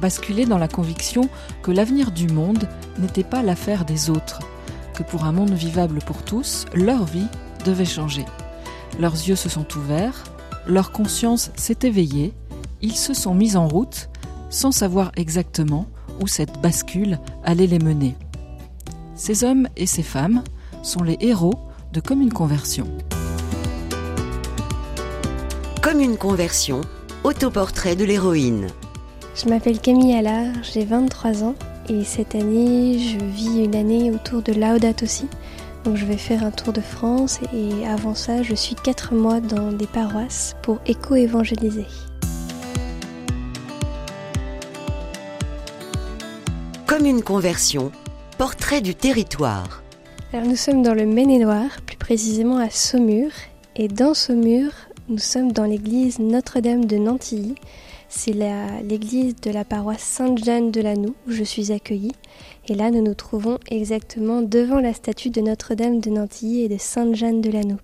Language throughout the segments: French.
Basculé dans la conviction que l'avenir du monde n'était pas l'affaire des autres, que pour un monde vivable pour tous, leur vie devait changer. Leurs yeux se sont ouverts, leur conscience s'est éveillée, ils se sont mis en route sans savoir exactement où cette bascule allait les mener. Ces hommes et ces femmes sont les héros de Comme une conversion. Comme une conversion, autoportrait de l'héroïne. Je m'appelle Camille Allard, j'ai 23 ans et cette année je vis une année autour de Laudato aussi. Donc je vais faire un tour de France et avant ça je suis 4 mois dans des paroisses pour éco-évangéliser. Comme une conversion, portrait du territoire. Alors nous sommes dans le Maine-et-Loire, plus précisément à Saumur. Et dans Saumur, nous sommes dans l'église Notre-Dame de Nantilly. C'est l'église de la paroisse Sainte-Jeanne de Lanou où je suis accueillie. Et là, nous nous trouvons exactement devant la statue de Notre-Dame de Nantilly et de Sainte-Jeanne de Lanou.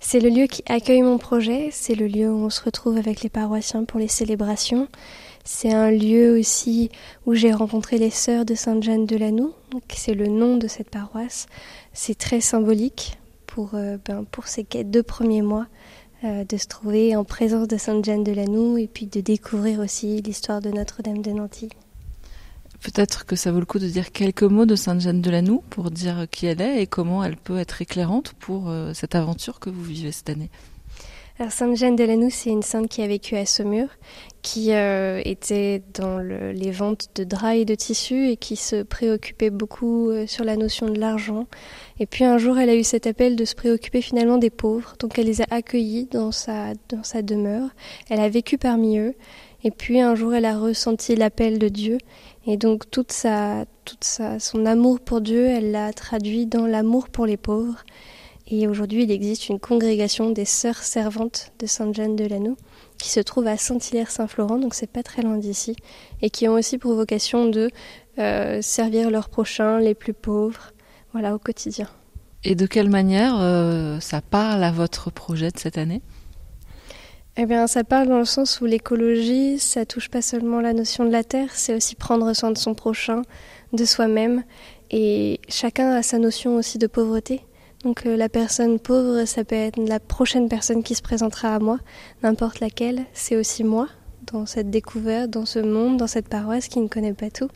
C'est le lieu qui accueille mon projet, c'est le lieu où on se retrouve avec les paroissiens pour les célébrations. C'est un lieu aussi où j'ai rencontré les sœurs de Sainte-Jeanne de Lanou, c'est le nom de cette paroisse. C'est très symbolique pour, euh, ben, pour ces deux premiers mois euh, de se trouver en présence de Sainte-Jeanne de Lanou et puis de découvrir aussi l'histoire de Notre-Dame de Nanty. Peut-être que ça vaut le coup de dire quelques mots de Sainte-Jeanne de Lanou pour dire qui elle est et comment elle peut être éclairante pour euh, cette aventure que vous vivez cette année. Alors Sainte-Jeanne de c'est une sainte qui a vécu à Saumur, qui euh, était dans les ventes de draps et de tissus et qui se préoccupait beaucoup euh, sur la notion de l'argent. Et puis un jour, elle a eu cet appel de se préoccuper finalement des pauvres, donc elle les a accueillis dans sa, dans sa demeure. Elle a vécu parmi eux. Et puis un jour, elle a ressenti l'appel de Dieu. Et donc toute sa, toute sa, son amour pour Dieu, elle l'a traduit dans l'amour pour les pauvres. Et aujourd'hui, il existe une congrégation des sœurs servantes de Sainte-Jeanne de Lanou qui se trouve à Saint-Hilaire-Saint-Florent, donc c'est pas très loin d'ici, et qui ont aussi pour vocation de euh, servir leurs prochains, les plus pauvres, voilà, au quotidien. Et de quelle manière euh, ça parle à votre projet de cette année? Eh bien, ça parle dans le sens où l'écologie, ça touche pas seulement la notion de la terre, c'est aussi prendre soin de son prochain, de soi-même, et chacun a sa notion aussi de pauvreté. Donc euh, la personne pauvre, ça peut être la prochaine personne qui se présentera à moi, n'importe laquelle, c'est aussi moi, dans cette découverte, dans ce monde, dans cette paroisse qui ne connaît pas tout.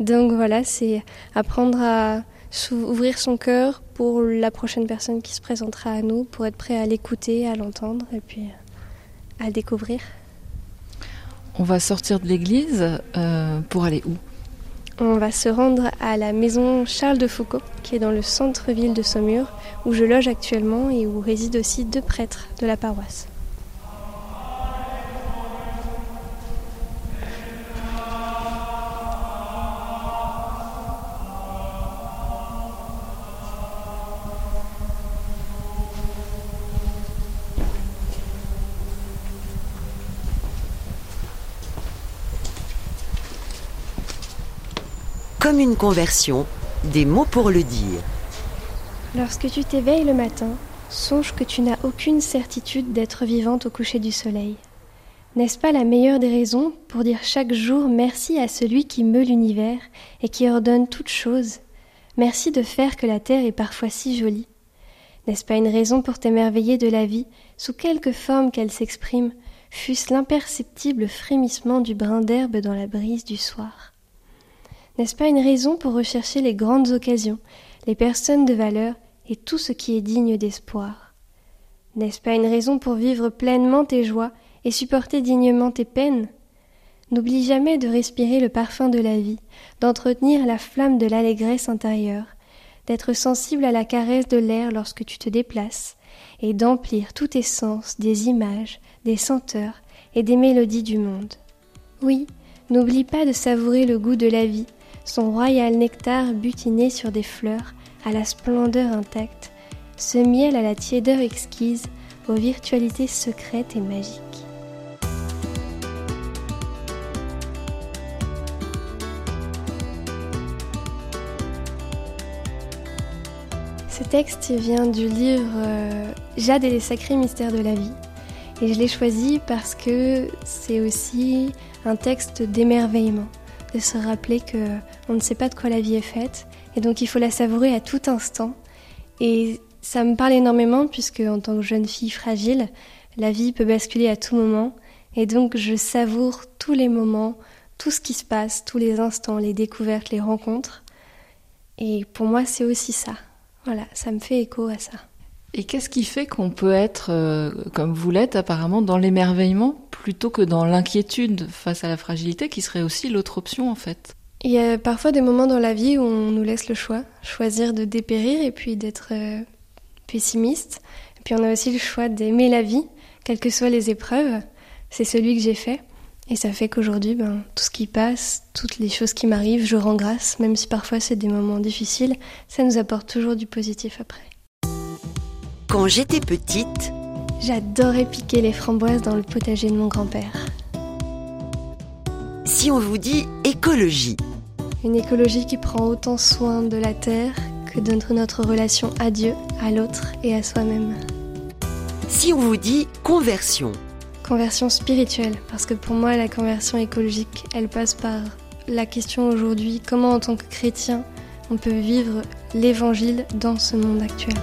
Donc voilà, c'est apprendre à ouvrir son cœur pour la prochaine personne qui se présentera à nous, pour être prêt à l'écouter, à l'entendre et puis à le découvrir. On va sortir de l'église euh, pour aller où? On va se rendre à la maison Charles de Foucault, qui est dans le centre-ville de Saumur, où je loge actuellement et où résident aussi deux prêtres de la paroisse. Comme une conversion, des mots pour le dire. Lorsque tu t'éveilles le matin, songe que tu n'as aucune certitude d'être vivante au coucher du soleil. N'est-ce pas la meilleure des raisons pour dire chaque jour merci à celui qui meut l'univers et qui ordonne toutes choses? Merci de faire que la terre est parfois si jolie. N'est-ce pas une raison pour t'émerveiller de la vie, sous quelque forme qu'elle s'exprime, fût-ce l'imperceptible frémissement du brin d'herbe dans la brise du soir? N'est-ce pas une raison pour rechercher les grandes occasions, les personnes de valeur et tout ce qui est digne d'espoir? N'est-ce pas une raison pour vivre pleinement tes joies et supporter dignement tes peines? N'oublie jamais de respirer le parfum de la vie, d'entretenir la flamme de l'allégresse intérieure, d'être sensible à la caresse de l'air lorsque tu te déplaces, et d'emplir tous tes sens des images, des senteurs et des mélodies du monde. Oui, n'oublie pas de savourer le goût de la vie, son royal nectar butiné sur des fleurs, à la splendeur intacte, ce miel à la tiédeur exquise, aux virtualités secrètes et magiques. Ce texte vient du livre euh, Jade et les sacrés mystères de la vie. Et je l'ai choisi parce que c'est aussi un texte d'émerveillement, de se rappeler que on ne sait pas de quoi la vie est faite et donc il faut la savourer à tout instant. Et ça me parle énormément puisque en tant que jeune fille fragile, la vie peut basculer à tout moment et donc je savoure tous les moments, tout ce qui se passe, tous les instants, les découvertes, les rencontres. Et pour moi, c'est aussi ça. Voilà, ça me fait écho à ça. Et qu'est-ce qui fait qu'on peut être, euh, comme vous l'êtes apparemment, dans l'émerveillement plutôt que dans l'inquiétude face à la fragilité, qui serait aussi l'autre option en fait? Il y a parfois des moments dans la vie où on nous laisse le choix, choisir de dépérir et puis d'être euh, pessimiste. Et puis on a aussi le choix d'aimer la vie, quelles que soient les épreuves. C'est celui que j'ai fait. Et ça fait qu'aujourd'hui, ben, tout ce qui passe, toutes les choses qui m'arrivent, je rends grâce, même si parfois c'est des moments difficiles, ça nous apporte toujours du positif après. Quand j'étais petite, j'adorais piquer les framboises dans le potager de mon grand-père. Si on vous dit écologie, une écologie qui prend autant soin de la terre que de notre relation à Dieu, à l'autre et à soi-même. Si on vous dit conversion, Conversion spirituelle, parce que pour moi la conversion écologique, elle passe par la question aujourd'hui comment en tant que chrétien on peut vivre l'évangile dans ce monde actuel?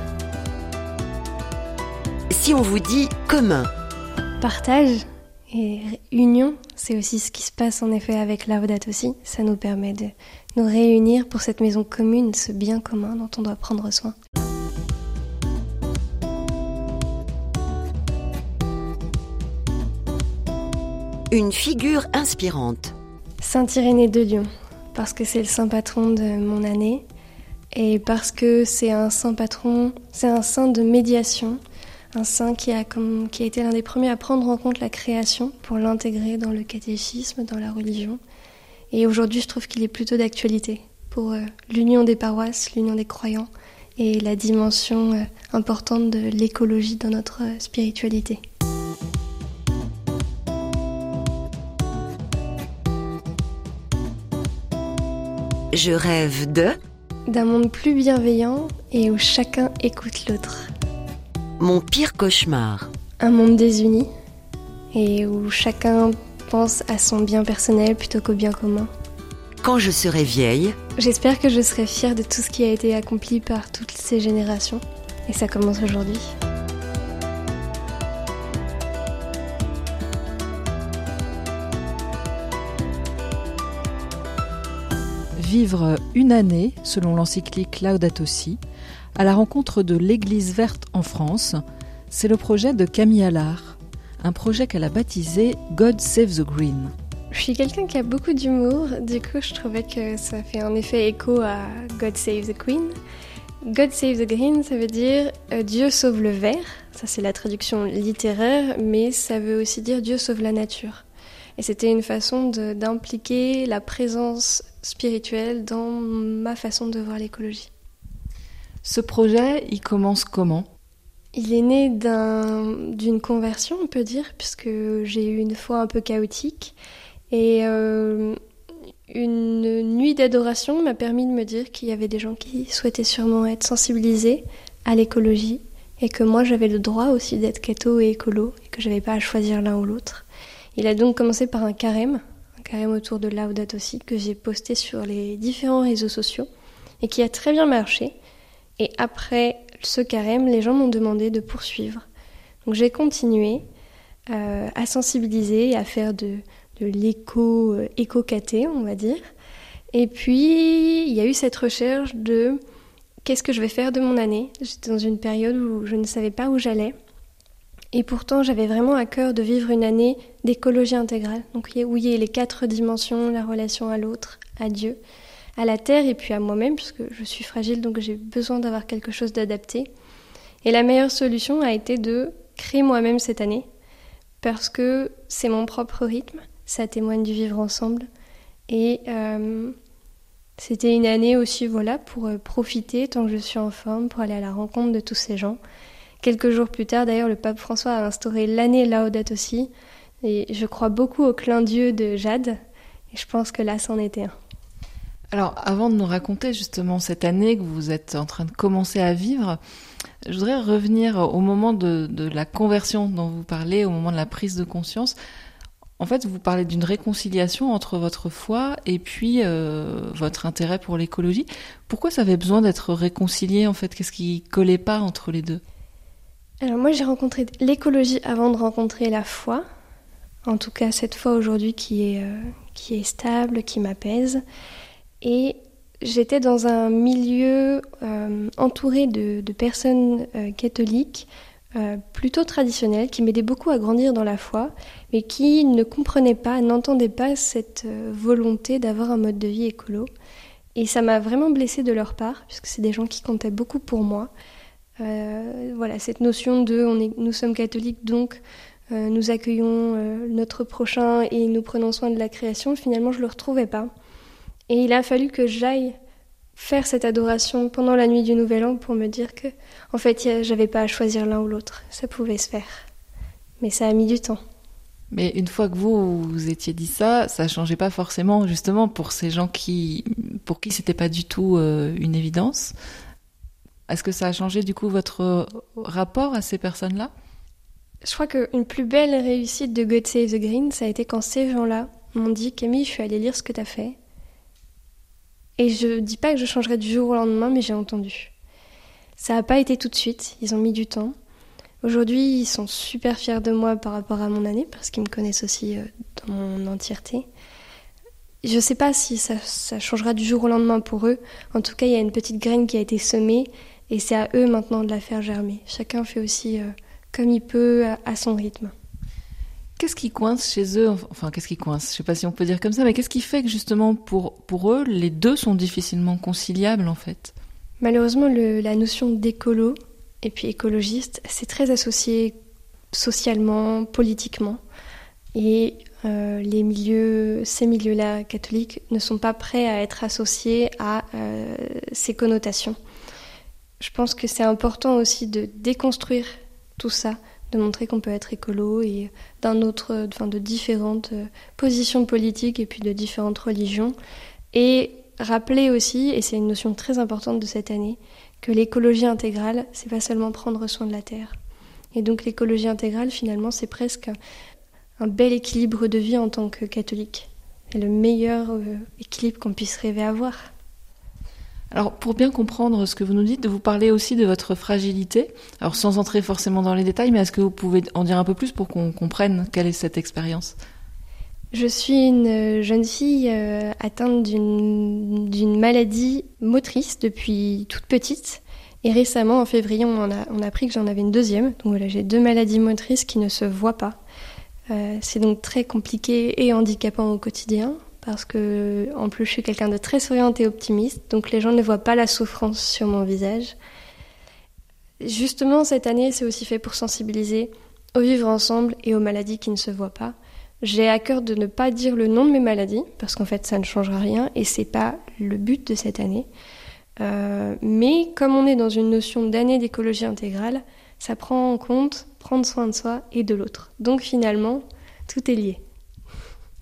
Si on vous dit commun, partage et union, c'est aussi ce qui se passe en effet avec Laudato aussi. Ça nous permet de nous réunir pour cette maison commune, ce bien commun dont on doit prendre soin. Une figure inspirante. Saint Irénée de Lyon, parce que c'est le saint patron de mon année et parce que c'est un saint patron, c'est un saint de médiation, un saint qui a, comme, qui a été l'un des premiers à prendre en compte la création pour l'intégrer dans le catéchisme, dans la religion. Et aujourd'hui, je trouve qu'il est plutôt d'actualité pour euh, l'union des paroisses, l'union des croyants et la dimension euh, importante de l'écologie dans notre euh, spiritualité. Je rêve de d'un monde plus bienveillant et où chacun écoute l'autre. Mon pire cauchemar. Un monde désuni et où chacun pense à son bien personnel plutôt qu'au bien commun. Quand je serai vieille, j'espère que je serai fière de tout ce qui a été accompli par toutes ces générations. Et ça commence aujourd'hui. vivre une année, selon l'encyclique Laudato Si, à la rencontre de l'Église verte en France, c'est le projet de Camille Allard, un projet qu'elle a baptisé God Save the Green. Je suis quelqu'un qui a beaucoup d'humour, du coup je trouvais que ça fait en effet écho à God Save the Queen. God Save the Green, ça veut dire euh, Dieu sauve le vert, ça c'est la traduction littéraire, mais ça veut aussi dire Dieu sauve la nature. Et c'était une façon d'impliquer la présence spirituelle dans ma façon de voir l'écologie. Ce projet, il commence comment? Il est né d'une conversion, on peut dire, puisque j'ai eu une foi un peu chaotique. Et euh, une nuit d'adoration m'a permis de me dire qu'il y avait des gens qui souhaitaient sûrement être sensibilisés à l'écologie et que moi j'avais le droit aussi d'être catho et écolo et que j'avais pas à choisir l'un ou l'autre. Il a donc commencé par un carême, un carême autour de Laudat aussi, que j'ai posté sur les différents réseaux sociaux et qui a très bien marché. Et après ce carême, les gens m'ont demandé de poursuivre. Donc j'ai continué euh, à sensibiliser, à faire de, de l'éco, euh, on va dire. Et puis, il y a eu cette recherche de qu'est-ce que je vais faire de mon année. J'étais dans une période où je ne savais pas où j'allais. Et pourtant, j'avais vraiment à cœur de vivre une année d'écologie intégrale, donc où il y a les quatre dimensions, la relation à l'autre, à Dieu, à la terre et puis à moi-même, puisque je suis fragile, donc j'ai besoin d'avoir quelque chose d'adapté. Et la meilleure solution a été de créer moi-même cette année, parce que c'est mon propre rythme, ça témoigne du vivre ensemble, et euh, C'était une année aussi, voilà, pour euh, profiter tant que je suis en forme, pour aller à la rencontre de tous ces gens. Quelques jours plus tard, d'ailleurs, le pape François a instauré l'année Laudato aussi. Et je crois beaucoup au clin d'yeux de Jade. Et je pense que là, c'en était un. Alors, avant de nous raconter justement cette année que vous êtes en train de commencer à vivre, je voudrais revenir au moment de, la conversion dont vous parlez, au moment de la prise de conscience. En fait, vous parlez d'une réconciliation entre votre foi et puis euh, votre intérêt pour l'écologie. Pourquoi ça avait besoin d'être réconcilié en fait? Qu'est-ce qui collait pas entre les deux? Alors moi, j'ai rencontré l'écologie avant de rencontrer la foi. En tout cas, cette foi aujourd'hui qui est euh, qui est stable, qui m'apaise. Et j'étais dans un milieu euh, entouré de, personnes catholiques euh, plutôt traditionnel, qui m'aidait beaucoup à grandir dans la foi, mais qui ne comprenait pas, n'entendait pas cette euh, volonté d'avoir un mode de vie écolo. Et ça m'a vraiment blessée de leur part, puisque c'est des gens qui comptaient beaucoup pour moi. Euh, voilà, cette notion de nous sommes catholiques, donc nous accueillons notre prochain et nous prenons soin de la création, finalement je ne le retrouvais pas. Et il a fallu que j'aille faire cette adoration pendant la nuit du Nouvel An pour me dire que, en fait, j'avais pas à choisir l'un ou l'autre. Ça pouvait se faire. Mais ça a mis du temps. Mais une fois que vous vous étiez dit ça, ça changeait pas forcément, justement, pour ces gens qui, pour qui c'était pas du tout euh, une évidence. Est-ce que ça a changé du coup votre rapport à ces personnes-là? Je crois qu'une plus belle réussite de God Save the Green, ça a été quand ces gens-là m'ont dit Camille, je suis allée lire ce que tu as fait. Et je dis pas que je changerai du jour au lendemain, mais j'ai entendu. Ça n'a pas été tout de suite, ils ont mis du temps. Aujourd'hui, ils sont super fiers de moi par rapport à mon année, parce qu'ils me connaissent aussi euh, dans mon entièreté. Je ne sais pas si ça, changera du jour au lendemain pour eux. En tout cas, il y a une petite graine qui a été semée, et c'est à eux maintenant de la faire germer. Chacun fait aussi euh, comme il peut, à son rythme. Qu'est-ce qui coince chez eux Enfin, qu'est-ce qui coince Je sais pas si on peut dire comme ça, mais qu'est-ce qui fait que justement pour, pour eux, les deux sont difficilement conciliables en fait? Malheureusement, la notion d'écolo et puis écologiste, c'est très associé socialement, politiquement. Et euh, les milieux, ces milieux-là catholiques ne sont pas prêts à être associés à euh, ces connotations. Je pense que c'est important aussi de déconstruire tout ça, de montrer qu'on peut être écolo et d'un autre, enfin de différentes euh, positions politiques et puis de différentes religions. Et rappeler aussi, et c'est une notion très importante de cette année, que l'écologie intégrale, c'est pas seulement prendre soin de la terre. Et donc l'écologie intégrale, finalement, c'est presque un bel équilibre de vie en tant que catholique. C'est le meilleur euh, équilibre qu'on puisse rêver avoir. Alors, pour bien comprendre ce que vous nous dites, vous parlez aussi de votre fragilité. Alors, sans entrer forcément dans les détails, mais est-ce que vous pouvez en dire un peu plus pour qu'on comprenne quelle est cette expérience? Je suis une jeune fille euh, atteinte d'une maladie motrice depuis toute petite. Et récemment, en février, on a, on a appris que j'en avais une deuxième. Donc voilà, j'ai deux maladies motrices qui ne se voient pas. Euh, c'est donc très compliqué et handicapant au quotidien parce que en plus je suis quelqu'un de très souriante et optimiste, donc les gens ne voient pas la souffrance sur mon visage. Justement, cette année, c'est aussi fait pour sensibiliser au vivre ensemble et aux maladies qui ne se voient pas. J'ai à cœur de ne pas dire le nom de mes maladies, parce qu'en fait, ça ne changera rien et c'est pas le but de cette année. Euh, mais comme on est dans une notion d'année d'écologie intégrale, ça prend en compte prendre soin de soi et de l'autre. Donc finalement, tout est lié.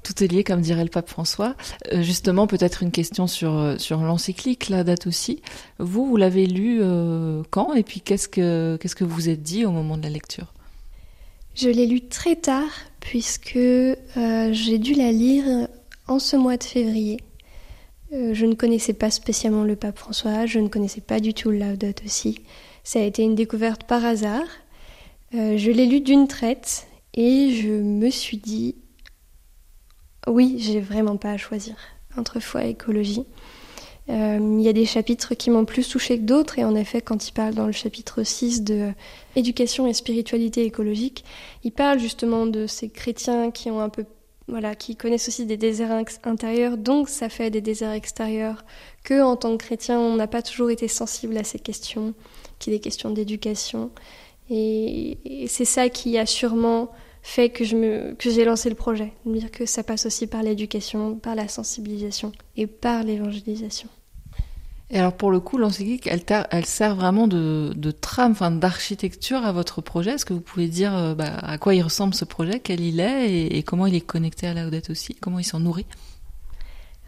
Tout est lié, comme dirait le pape François. Euh, justement, peut-être une question sur, euh, sur l'encyclique, la date aussi. Vous, vous l'avez lu euh, quand Et puis, qu'est-ce que, qu'est-ce que vous êtes dit au moment de la lecture? Je l'ai lu très tard, puisque j'ai dû la lire en ce mois de février. je ne connaissais pas spécialement le pape François, je ne connaissais pas du tout Laudato aussi. Ça a été une découverte par hasard. je l'ai lu d'une traite et je me suis dit oui, j'ai vraiment pas à choisir entre foi et écologie. Euh, il y a des chapitres qui m'ont plus touché que d'autres, et en effet, quand il parle dans le chapitre 6 de éducation et spiritualité écologique, il parle justement de ces chrétiens qui ont un peu qui connaissent aussi des déserts intérieurs, donc ça fait des déserts extérieurs, que en tant que chrétien, on n'a pas toujours été sensible à ces questions, qui sont des questions d'éducation. Et c'est ça qui a sûrement fait que je me, que j'ai lancé le projet. De dire que ça passe aussi par l'éducation, par la sensibilisation et par l'évangélisation. Et alors pour le coup, l'encyclique, elle, elle, sert vraiment de, de trame, enfin d'architecture à votre projet. Est-ce que vous pouvez dire euh, bah, à quoi il ressemble ce projet, quel il est et, comment il est connecté à la Laudate aussi, comment il s'en nourrit?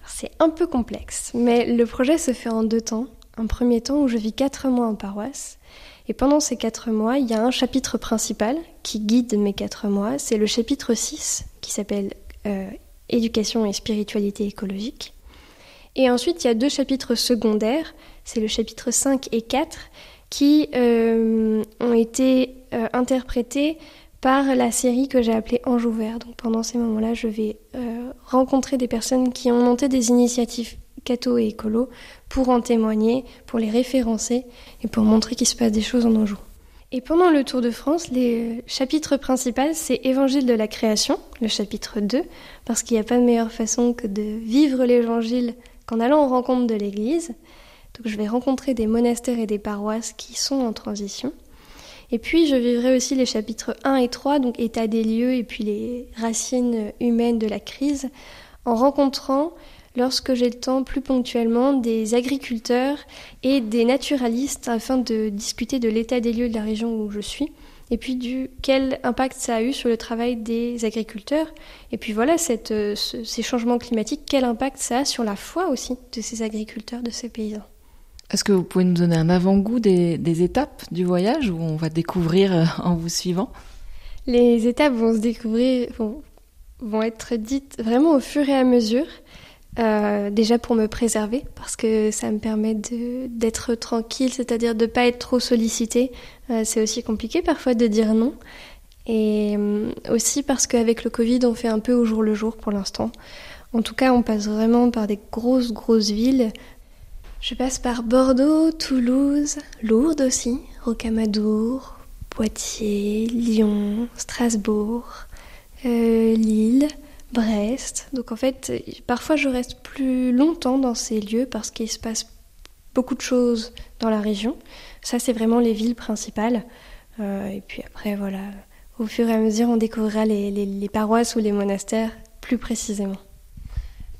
C'est un peu complexe, mais le projet se fait en deux temps. Un premier temps où je vis quatre mois en paroisse. Et pendant ces quatre mois, il y a un chapitre principal qui guide mes quatre mois. C'est le chapitre 6 qui s'appelle euh, Éducation et spiritualité écologique. Et ensuite, il y a deux chapitres secondaires, c'est le chapitre 5 et 4, qui euh, ont été euh, interprétés par la série que j'ai appelée Ange ouvert. Donc pendant ces moments-là, je vais rencontrer des personnes qui ont monté des initiatives catho et écolo pour en témoigner, pour les référencer et pour montrer qu'il se passe des choses en Anjou. Et pendant le Tour de France, les chapitres principaux, c'est Évangile de la création, le chapitre 2, parce qu'il n'y a pas de meilleure façon que de vivre l'évangile qu'en allant en rencontre de l'Église. Donc je vais rencontrer des monastères et des paroisses qui sont en transition. Et puis je vivrai aussi les chapitres 1 et 3, donc état des lieux et puis les racines humaines de la crise, en rencontrant, lorsque j'ai le temps plus ponctuellement, des agriculteurs et des naturalistes afin de discuter de l'état des lieux de la région où je suis et puis du quel impact ça a eu sur le travail des agriculteurs, et puis voilà, cette, euh, ces changements climatiques, quel impact ça a sur la foi aussi de ces agriculteurs, de ces paysans. Est-ce que vous pouvez nous donner un avant-goût des, étapes du voyage où on va découvrir euh, en vous suivant? Les étapes vont se découvrir, vont, vont être dites vraiment au fur et à mesure. Euh, déjà pour me préserver, parce que ça me permet d'être tranquille, c'est-à-dire de ne pas être trop sollicité. Euh, c'est aussi compliqué parfois de dire non. Et euh, aussi parce qu'avec le Covid, on fait un peu au jour le jour pour l'instant. En tout cas, on passe vraiment par des grosses, grosses villes. Je passe par Bordeaux, Toulouse, Lourdes aussi, Rocamadour, Poitiers, Lyon, Strasbourg, Lille. Brest. Donc en fait, parfois je reste plus longtemps dans ces lieux parce qu'il se passe beaucoup de choses dans la région. Ça, c'est vraiment les villes principales. Euh, et puis après, voilà, au fur et à mesure, on découvrira les, paroisses ou les monastères plus précisément.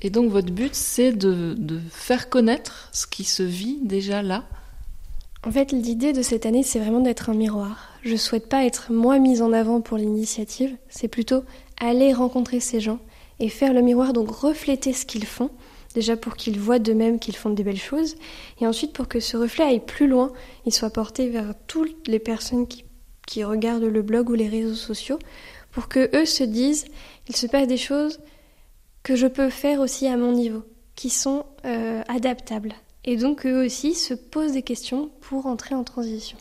Et donc votre but, c'est de, de, faire connaître ce qui se vit déjà là? En fait, l'idée de cette année, c'est vraiment d'être un miroir. Je souhaite pas être moi mise en avant pour l'initiative, c'est plutôt aller rencontrer ces gens et faire le miroir, donc refléter ce qu'ils font, déjà pour qu'ils voient d'eux-mêmes qu'ils font des belles choses, et ensuite pour que ce reflet aille plus loin, il soit porté vers toutes les personnes qui, qui regardent le blog ou les réseaux sociaux, pour que eux se disent, il se passe des choses que je peux faire aussi à mon niveau, qui sont euh, adaptables, et donc eux aussi se posent des questions pour entrer en transition.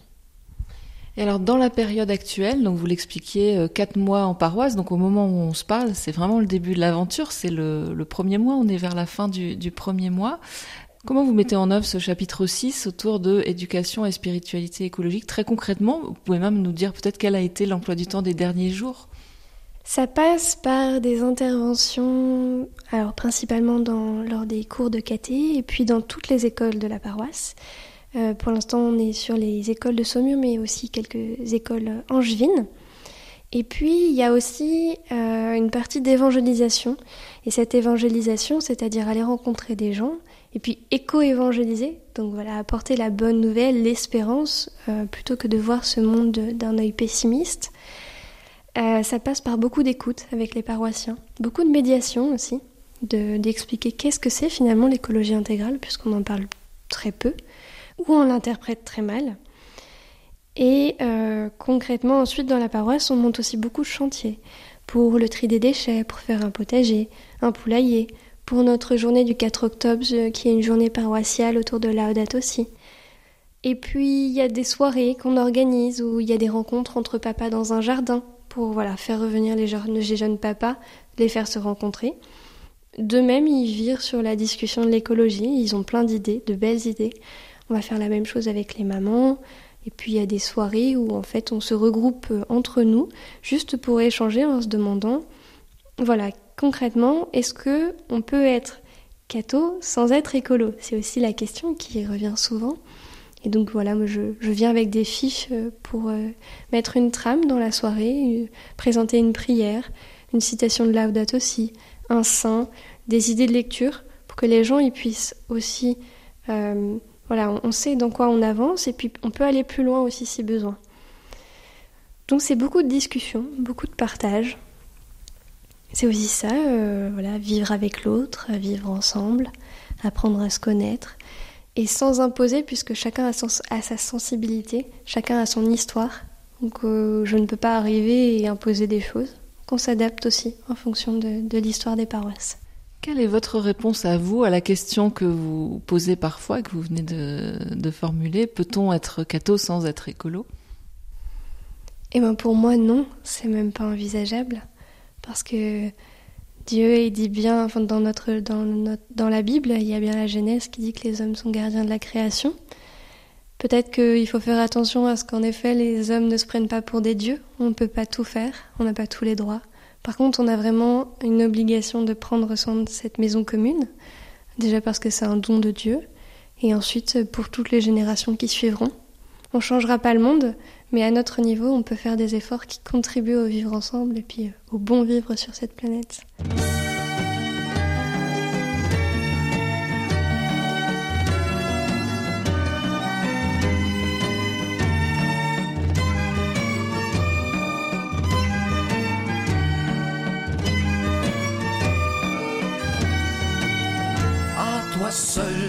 Et alors dans la période actuelle, donc vous l'expliquiez, euh, quatre mois en paroisse, donc au moment où on se parle, c'est vraiment le début de l'aventure, c'est le, premier mois, on est vers la fin du, premier mois. Comment vous mettez en œuvre ce chapitre 6 autour de éducation et spiritualité écologique? Très concrètement, vous pouvez même nous dire peut-être quel a été l'emploi du temps des derniers jours? Ça passe par des interventions, alors principalement dans, lors des cours de caté et puis dans toutes les écoles de la paroisse. Euh, pour l'instant, on est sur les écoles de Saumur, mais aussi quelques écoles angevines. Et puis, il y a aussi euh, une partie d'évangélisation. Et cette évangélisation, c'est-à-dire aller rencontrer des gens, et puis éco-évangéliser, donc voilà, apporter la bonne nouvelle, l'espérance, euh, plutôt que de voir ce monde d'un œil pessimiste. ça passe par beaucoup d'écoute avec les paroissiens, beaucoup de médiation aussi, d'expliquer qu'est-ce que c'est finalement l'écologie intégrale, puisqu'on en parle très peu ou on l'interprète très mal. Et euh, concrètement, ensuite, dans la paroisse, on monte aussi beaucoup de chantiers pour le tri des déchets, pour faire un potager, un poulailler, pour notre journée du 4 octobre, euh, qui est une journée paroissiale autour de Laudato aussi. Et puis, il y a des soirées qu'on organise où il y a des rencontres entre papas dans un jardin pour voilà, faire revenir les jeunes, les jeunes papas, les faire se rencontrer. De même, ils virent sur la discussion de l'écologie, ils ont plein d'idées, de belles idées. On va faire la même chose avec les mamans. Et puis il y a des soirées où en fait on se regroupe euh, entre nous juste pour échanger en se demandant, voilà, concrètement, est-ce que on peut être catho sans être écolo? C'est aussi la question qui revient souvent. Et donc voilà, moi je, viens avec des fiches pour mettre une trame dans la soirée, présenter une prière, une citation de Laudato aussi, un saint, des idées de lecture, pour que les gens y puissent aussi voilà, on sait dans quoi on avance et puis on peut aller plus loin aussi si besoin. Donc c'est beaucoup de discussions, beaucoup de partage. C'est aussi ça, euh, voilà, vivre avec l'autre, vivre ensemble, apprendre à se connaître, et sans imposer, puisque chacun a, sa sensibilité, chacun a son histoire. Donc euh, je ne peux pas arriver et imposer des choses, qu'on s'adapte aussi en fonction de l'histoire des paroisses. Quelle est votre réponse à vous à la question que vous posez parfois, que vous venez de, formuler? Peut-on être catho sans être écolo? Eh bien pour moi non, c'est même pas envisageable. Parce que Dieu il dit bien, dans, notre, dans, dans la Bible, il y a bien la Genèse qui dit que les hommes sont gardiens de la création. Peut-être qu'il faut faire attention à ce qu'en effet les hommes ne se prennent pas pour des dieux. On ne peut pas tout faire, on n'a pas tous les droits. Par contre, on a vraiment une obligation de prendre soin de cette maison commune, déjà parce que c'est un don de Dieu, et ensuite pour toutes les générations qui suivront. On ne changera pas le monde, mais à notre niveau, on peut faire des efforts qui contribuent au vivre ensemble et puis au bon vivre sur cette planète.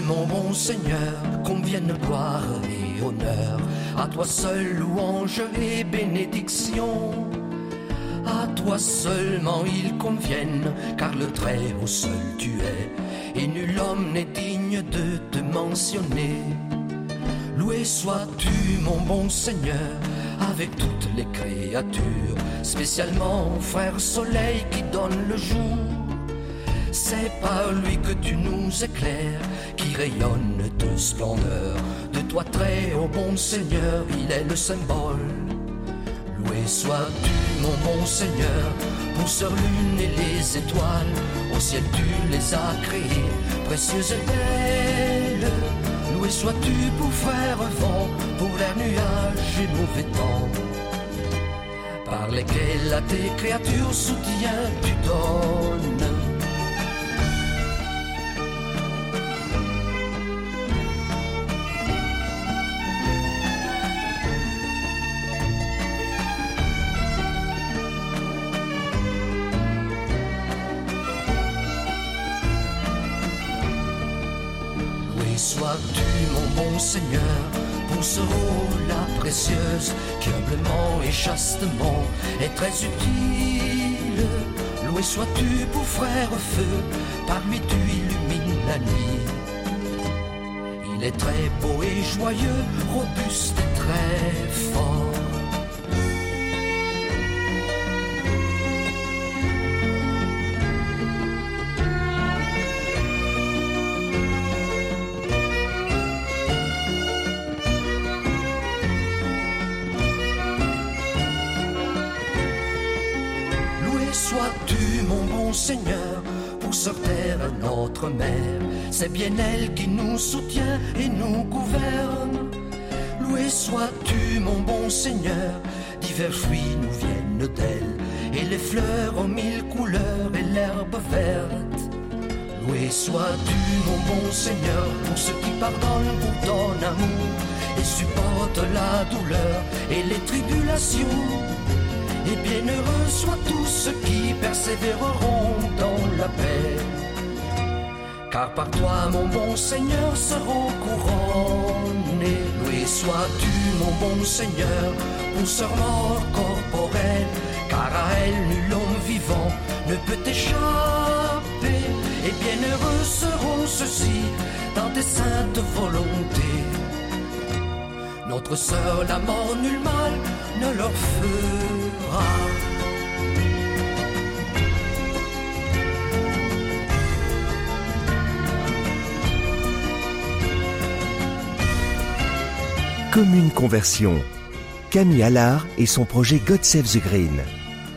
Mon bon Seigneur, convienne gloire et honneur. À toi seul, louange et bénédiction. À toi seulement ils conviennent, car le très haut seul tu es, et nul homme n'est digne de te mentionner. Loué sois-tu, mon bon Seigneur, avec toutes les créatures, spécialement frère soleil qui donne le jour c'est par lui que tu nous éclaires, qui rayonne de splendeur. De toi très haut bon Seigneur, il est le symbole. Loué sois-tu, mon bon Seigneur, pour sur lune et les étoiles. Au ciel tu les as créées, précieuses et belles. Loué sois-tu pour faire vent, pour l'air nuages et mauvais temps. Par lesquels à tes créatures soutien tu donnes. Seigneur, pour ce rôle-là précieuse, qui humblement et chastement est très utile. Loué sois-tu pour frère feu, par lui tu illumines la nuit. Il est très beau et joyeux, robuste et très fort. Seigneur, pour sortir notre mère. C'est bien elle qui nous soutient et nous gouverne. Loué sois-tu, mon bon Seigneur, divers fruits nous viennent d'elle, et les fleurs aux mille couleurs et l'herbe verte. Loué sois-tu, mon bon Seigneur, pour ceux qui pardonnent pour ton amour, et supportent la douleur et les tribulations et bienheureux soient tous ceux qui persévéreront dans la paix. Car par toi, mon bon Seigneur, seront couronnés. Loué sois-tu, mon bon Seigneur, pour ce mort corporel, car à elle, nul homme vivant ne peut échapper. Et bienheureux seront ceux-ci dans tes saintes volontés. Notre sœur, la mort, nul mal ne leur Commune Conversion. Camille Allard et son projet God Save the Green.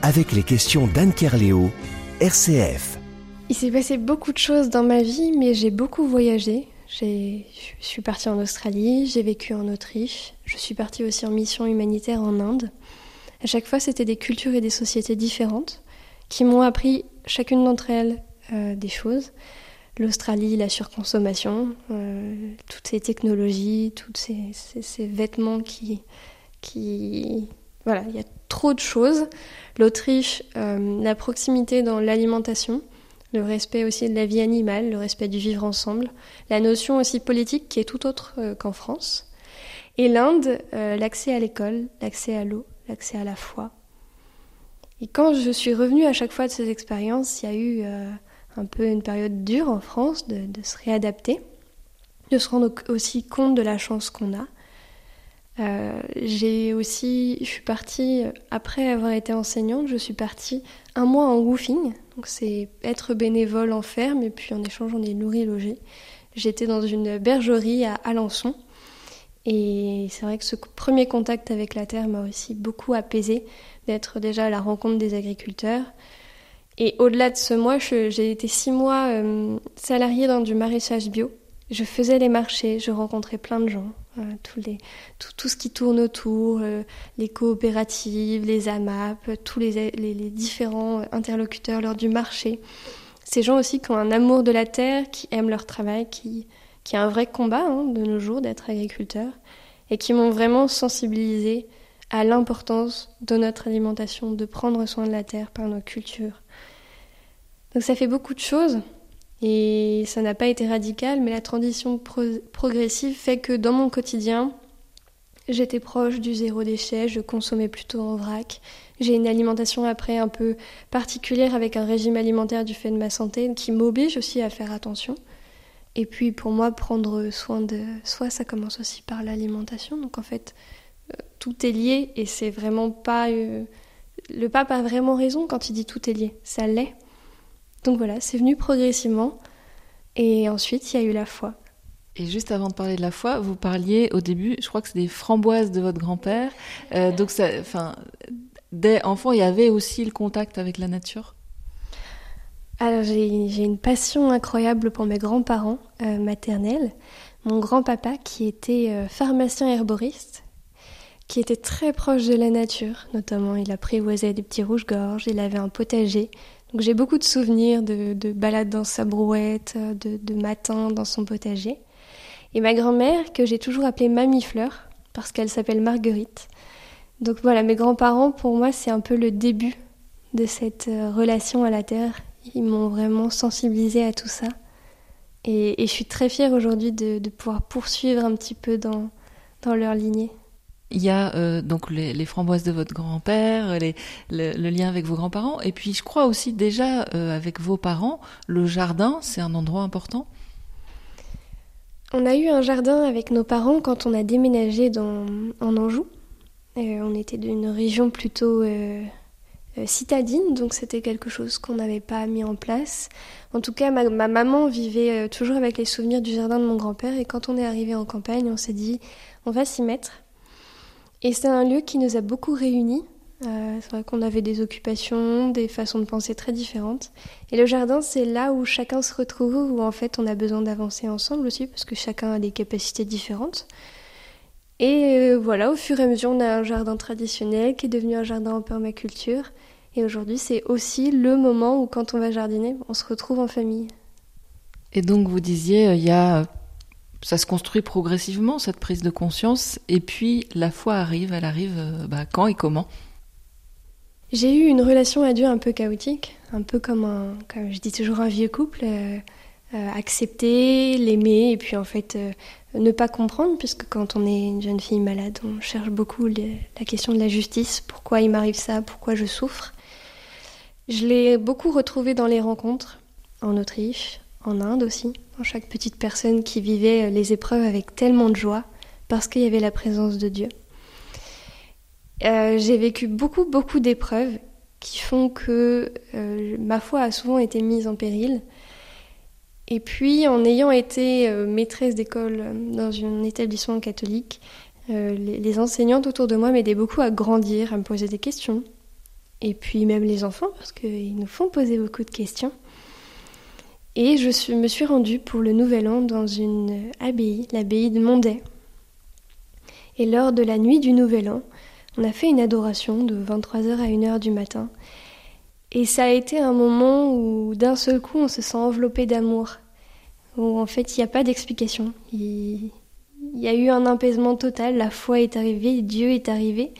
Avec les questions d'Anne Kerléo, RCF. Il s'est passé beaucoup de choses dans ma vie, mais j'ai beaucoup voyagé. Je suis partie en Australie, j'ai vécu en Autriche, je suis partie aussi en mission humanitaire en Inde. À chaque fois, c'était des cultures et des sociétés différentes qui m'ont appris, chacune d'entre elles, euh, des choses. L'Australie, la surconsommation, euh, toutes ces technologies, tous ces, vêtements qui. Voilà, il y a trop de choses. L'Autriche, euh, la proximité dans l'alimentation, le respect aussi de la vie animale, le respect du vivre ensemble, la notion aussi politique qui est tout autre qu'en France. Et l'Inde, l'accès à l'école, l'accès à l'eau, l'accès à la foi. Et quand je suis revenue à chaque fois de ces expériences, il y a eu euh, un peu une période dure en France de, se réadapter, de se rendre aussi compte de la chance qu'on a. Euh, j'ai aussi, je suis partie après avoir été enseignante, je suis partie un mois en woofing, donc c'est être bénévole en ferme et puis en échange on est nourri logé. J'étais dans une bergerie à Alençon et c'est vrai que ce premier contact avec la terre m'a aussi beaucoup apaisé, d'être déjà à la rencontre des agriculteurs. Et au-delà de ce mois, j'ai été six mois euh, salariée dans du maraîchage bio. Je faisais les marchés, je rencontrais plein de gens, euh, tous les, tout, ce qui tourne autour, euh, les coopératives, les AMAP, tous les, différents interlocuteurs lors du marché. Ces gens aussi qui ont un amour de la terre, qui aiment leur travail, qui, qui est un vrai combat hein, de nos jours d'être agriculteur, et qui m'ont vraiment sensibilisé à l'importance de notre alimentation, de prendre soin de la terre par nos cultures. Donc ça fait beaucoup de choses, et ça n'a pas été radical, mais la transition progressive fait que dans mon quotidien, j'étais proche du zéro déchet, je consommais plutôt en vrac. J'ai une alimentation après un peu particulière avec un régime alimentaire du fait de ma santé qui m'oblige aussi à faire attention. Et puis pour moi, prendre soin de soi, ça commence aussi par l'alimentation. Donc en fait, euh, tout est lié et c'est vraiment pas. Euh, le pape a vraiment raison quand il dit tout est lié. Ça l'est. Donc voilà, c'est venu progressivement. Et ensuite, il y a eu la foi. Et juste avant de parler de la foi, vous parliez au début, je crois que c'est des framboises de votre grand-père. Euh, donc, dès enfant, il y avait aussi le contact avec la nature? Alors j'ai une passion incroyable pour mes grands-parents euh, maternels. Mon grand-papa qui était euh, pharmacien herboriste, qui était très proche de la nature, notamment il apprivoisait des petits rouges-gorges, il avait un potager. Donc j'ai beaucoup de souvenirs de, de balades dans sa brouette, de, de matins dans son potager. Et ma grand-mère que j'ai toujours appelée Mamie Fleur parce qu'elle s'appelle Marguerite. Donc voilà, mes grands-parents pour moi c'est un peu le début de cette euh, relation à la terre ils m'ont vraiment sensibilisée à tout ça. Et, je suis très fière aujourd'hui de, pouvoir poursuivre un petit peu dans, dans leur lignée. Il y a euh, donc les, framboises de votre grand-père, le, lien avec vos grands-parents, et puis je crois aussi déjà euh, avec vos parents, le jardin, c'est un endroit important. On a eu un jardin avec nos parents quand on a déménagé dans, en Anjou. Euh, on était d'une région plutôt citadine, donc c'était quelque chose qu'on n'avait pas mis en place. En tout cas, ma, maman vivait euh, toujours avec les souvenirs du jardin de mon grand-père, et quand on est arrivé en campagne, on s'est dit, on va s'y mettre. Et c'est un lieu qui nous a beaucoup réunis. Euh, c'est vrai qu'on avait des occupations, des façons de penser très différentes. Et le jardin, c'est là où chacun se retrouve, où en fait on a besoin d'avancer ensemble aussi, parce que chacun a des capacités différentes. Et voilà, au fur et à mesure, on a un jardin traditionnel qui est devenu un jardin en permaculture. Et aujourd'hui, c'est aussi le moment où, quand on va jardiner, on se retrouve en famille. Et donc, vous disiez, euh, il y a, ça se construit progressivement cette prise de conscience, et puis la foi arrive. Elle arrive euh, bah, quand et comment? J'ai eu une relation à Dieu un peu chaotique, un peu comme un, comme je dis toujours, un vieux couple. Euh, accepter, l'aimer, et puis en fait ne pas comprendre, puisque quand on est une jeune fille malade, on cherche beaucoup la question de la justice, pourquoi il m'arrive ça, pourquoi je souffre? Je l'ai beaucoup retrouvé dans les rencontres, en Autriche, en Inde aussi, dans chaque petite personne qui vivait les épreuves avec tellement de joie, parce qu'il y avait la présence de Dieu. Euh, j'ai vécu beaucoup, beaucoup d'épreuves qui font que euh, ma foi a souvent été mise en péril. Et puis, en ayant été euh, maîtresse d'école dans un établissement catholique, les enseignantes autour de moi m'aidaient beaucoup à grandir, à me poser des questions, et puis même les enfants, parce qu'ils nous font poser beaucoup de questions. Et je me suis rendue pour le Nouvel An dans une abbaye, l'abbaye de Mondet. Et lors de la nuit du Nouvel An, on a fait une adoration de 23h à 1h du matin. Et ça a été un moment où d'un seul coup on se sent enveloppé d'amour, où en fait il n'y a pas d'explication. Il y a eu un apaisement total, la foi est arrivée, Dieu est arrivé.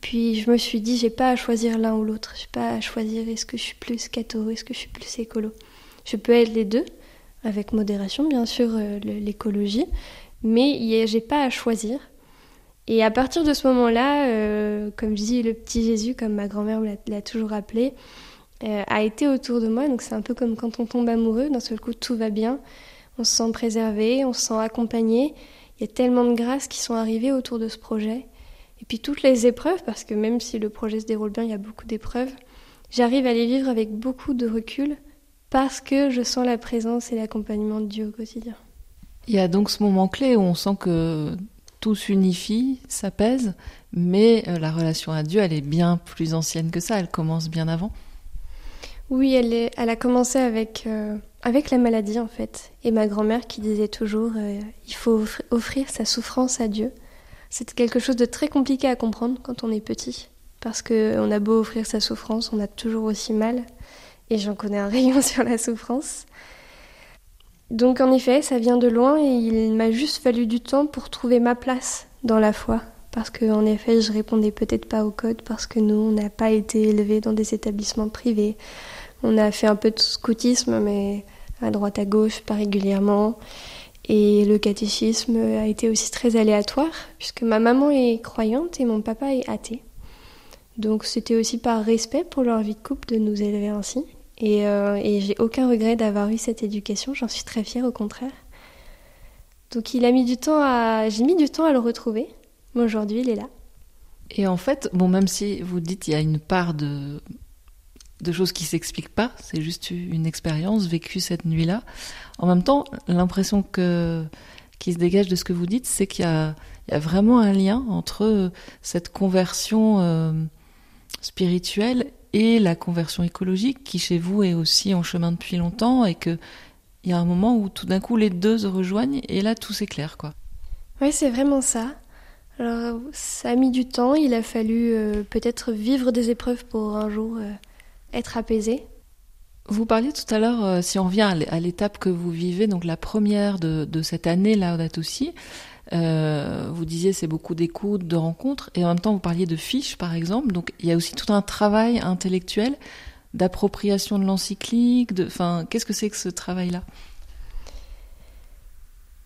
Puis je me suis dit, j'ai pas à choisir l'un ou l'autre. J'ai pas à choisir est-ce que je suis plus catho, est-ce que je suis plus écolo. Je peux être les deux, avec modération bien sûr, euh, l'écologie, mais j'ai pas à choisir. Et à partir de ce moment-là, euh, comme je dis, le petit Jésus, comme ma grand-mère l'a toujours appelé, euh, a été autour de moi. Donc c'est un peu comme quand on tombe amoureux, d'un seul coup tout va bien, on se sent préservé, on se sent accompagné. Il y a tellement de grâces qui sont arrivées autour de ce projet. Et puis toutes les épreuves, parce que même si le projet se déroule bien, il y a beaucoup d'épreuves, j'arrive à les vivre avec beaucoup de recul parce que je sens la présence et l'accompagnement de Dieu au quotidien. Il y a donc ce moment clé où on sent que tout s'unifie, s'apaise, mais euh, la relation à Dieu, elle est bien plus ancienne que ça, elle commence bien avant. Oui, elle, est, elle a commencé avec, euh, avec la maladie en fait. Et ma grand-mère qui disait toujours, euh, il faut offrir sa souffrance à Dieu. C'est quelque chose de très compliqué à comprendre quand on est petit, parce qu'on a beau offrir sa souffrance, on a toujours aussi mal, et j'en connais un rayon sur la souffrance. Donc en effet, ça vient de loin et il m'a juste fallu du temps pour trouver ma place dans la foi. Parce qu'en effet, je répondais peut-être pas au code parce que nous, on n'a pas été élevés dans des établissements privés. On a fait un peu de scoutisme, mais à droite à gauche, pas régulièrement. Et le catéchisme a été aussi très aléatoire, puisque ma maman est croyante et mon papa est athée. Donc c'était aussi par respect pour leur vie de couple de nous élever ainsi. Et, euh, et j'ai aucun regret d'avoir eu cette éducation, j'en suis très fière au contraire. Donc il a mis du temps à... J'ai mis du temps à le retrouver, mais aujourd'hui il est là. Et en fait, bon, même si vous dites il y a une part de, de choses qui s'expliquent pas, c'est juste une expérience vécue cette nuit-là. En même temps, l'impression que qui se dégage de ce que vous dites, c'est qu'il y, y a, vraiment un lien entre cette conversion euh, spirituelle et la conversion écologique, qui chez vous est aussi en chemin depuis longtemps, et que il y a un moment où tout d'un coup les deux se rejoignent, et là tout s'éclaire, quoi. Oui, c'est vraiment ça. Alors, ça a mis du temps, il a fallu euh, peut-être vivre des épreuves pour un jour euh, être apaisé. Vous parliez tout à l'heure, euh, si on revient à l'étape que vous vivez, donc la première de, de cette année, là, aussi, euh, vous disiez c'est beaucoup d'écoute, de rencontres, et en même temps vous parliez de fiches, par exemple. Donc il y a aussi tout un travail intellectuel d'appropriation de l'encyclique. De, enfin, qu'est-ce que c'est que ce travail-là?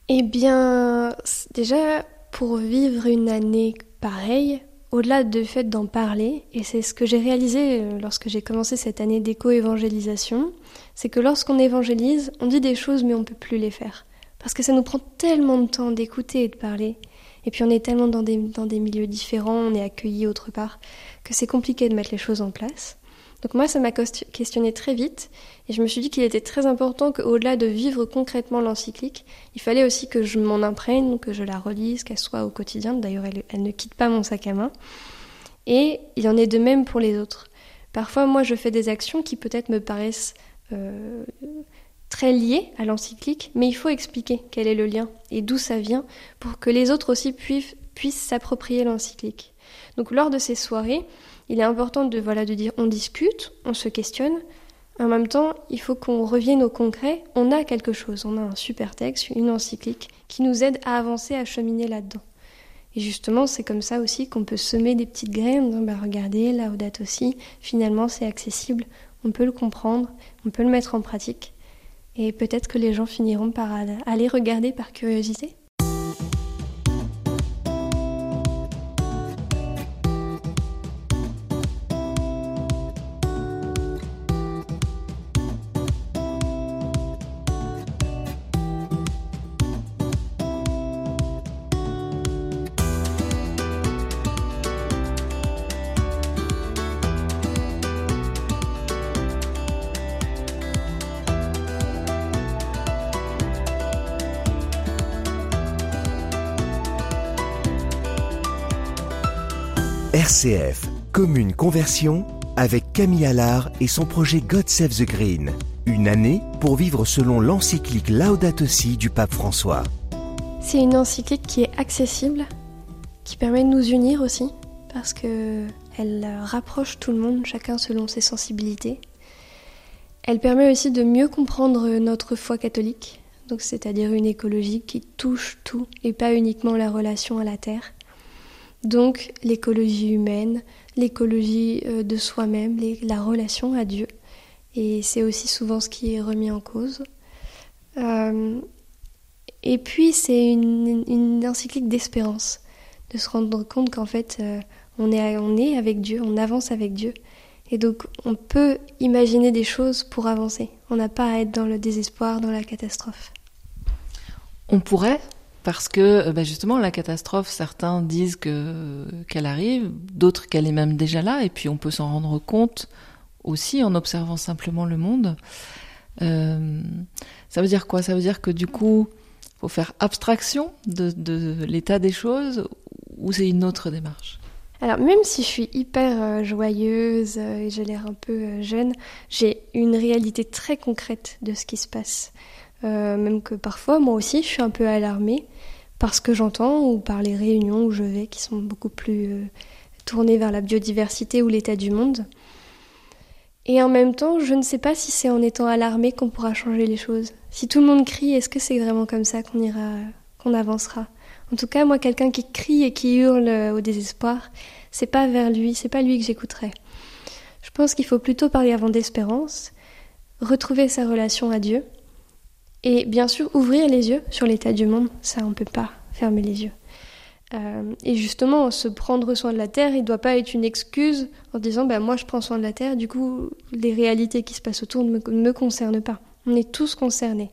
Eh bien, déjà pour vivre une année pareille, au-delà du fait d'en parler, et c'est ce que j'ai réalisé euh, lorsque j'ai commencé cette année d'éco-évangélisation, c'est que lorsqu'on évangélise, on dit des choses mais on ne peut plus les faire. Parce que ça nous prend tellement de temps d'écouter et de parler. Et puis on est tellement dans des, dans des milieux différents, on est accueilli autre part, que c'est compliqué de mettre les choses en place. Donc moi, ça m'a questionné très vite, et je me suis dit qu'il était très important qu'au-delà de vivre concrètement l'encyclique, il fallait aussi que je m'en imprègne, que je la relise, qu'elle soit au quotidien. D'ailleurs, elle, ne quitte pas mon sac à main. Et il en est de même pour les autres. Parfois, moi, je fais des actions qui peut-être me paraissent euh, très liées à l'encyclique, mais il faut expliquer quel est le lien et d'où ça vient pour que les autres aussi puissent s'approprier l'encyclique. Donc lors de ces soirées, il est important de, voilà, de dire on discute, on se questionne. En même temps, il faut qu'on revienne au concret. On a quelque chose, on a un super texte, une encyclique qui nous aide à avancer, à cheminer là-dedans. Et justement, c'est comme ça aussi qu'on peut semer des petites graines. Bah, regardez, la date aussi, finalement, c'est accessible. On peut le comprendre, on peut le mettre en pratique. Et peut-être que les gens finiront par aller regarder par curiosité. RCF, commune conversion, avec Camille Allard et son projet God Save the Green, Une année pour vivre selon l'encyclique Laudato Si du pape François. C'est une encyclique qui est accessible, qui permet de nous unir aussi, parce que elle rapproche tout le monde, chacun selon ses sensibilités. Elle permet aussi de mieux comprendre notre foi catholique, donc c'est-à-dire une écologie qui touche tout et pas uniquement la relation à la terre. Donc l'écologie humaine, l'écologie euh, de soi-même, la relation à Dieu. Et c'est aussi souvent ce qui est remis en cause. Euh, et puis c'est une, encyclique d'espérance, de se rendre compte qu'en fait euh, on, est, on est avec Dieu, on avance avec Dieu. Et donc on peut imaginer des choses pour avancer. On n'a pas à être dans le désespoir, dans la catastrophe. On pourrait, parce que euh, bah, justement la catastrophe, certains disent que qu'elle arrive, d'autres qu'elle est même déjà là, et puis on peut s'en rendre compte aussi en observant simplement le monde. Euh, ça veut dire quoi? Ça veut dire que du coup, faut faire abstraction de, de l'état des choses, ou c'est une autre démarche? Alors même si je suis hyper euh, joyeuse et j'ai l'air un peu jeune, j'ai une réalité très concrète de ce qui se passe. Euh, même que parfois, moi aussi, je suis un peu alarmée par ce que j'entends ou par les réunions où je vais qui sont beaucoup plus euh, tournées vers la biodiversité ou l'état du monde. Et en même temps, je ne sais pas si c'est en étant alarmée qu'on pourra changer les choses. Si tout le monde crie, est-ce que c'est vraiment comme ça qu'on ira, qu'on avancera? En tout cas, moi, quelqu'un qui crie et qui hurle euh, au désespoir, c'est pas vers lui, c'est pas lui que j'écouterai. Je pense qu'il faut plutôt parler avant d'espérance, retrouver sa relation à Dieu, et bien sûr, ouvrir les yeux sur l'état du monde, ça on peut pas fermer les yeux. Euh, et justement, se prendre soin de la terre, il ne doit pas être une excuse en disant ben, moi je prends soin de la terre, du coup les réalités qui se passent autour ne me, concernent pas. On est tous concernés.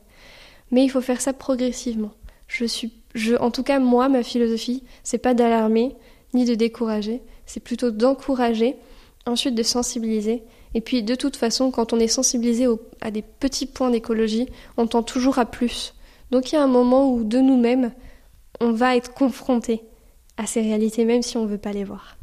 Mais il faut faire ça progressivement. Je suis, en tout cas, moi, ma philosophie, c'est pas d'alarmer ni de décourager, c'est plutôt d'encourager, ensuite de sensibiliser et puis de toute façon, quand on est sensibilisé à des petits points d'écologie, on tend toujours à plus. Donc il y a un moment où de nous-mêmes, on va être confronté à ces réalités, même si on ne veut pas les voir.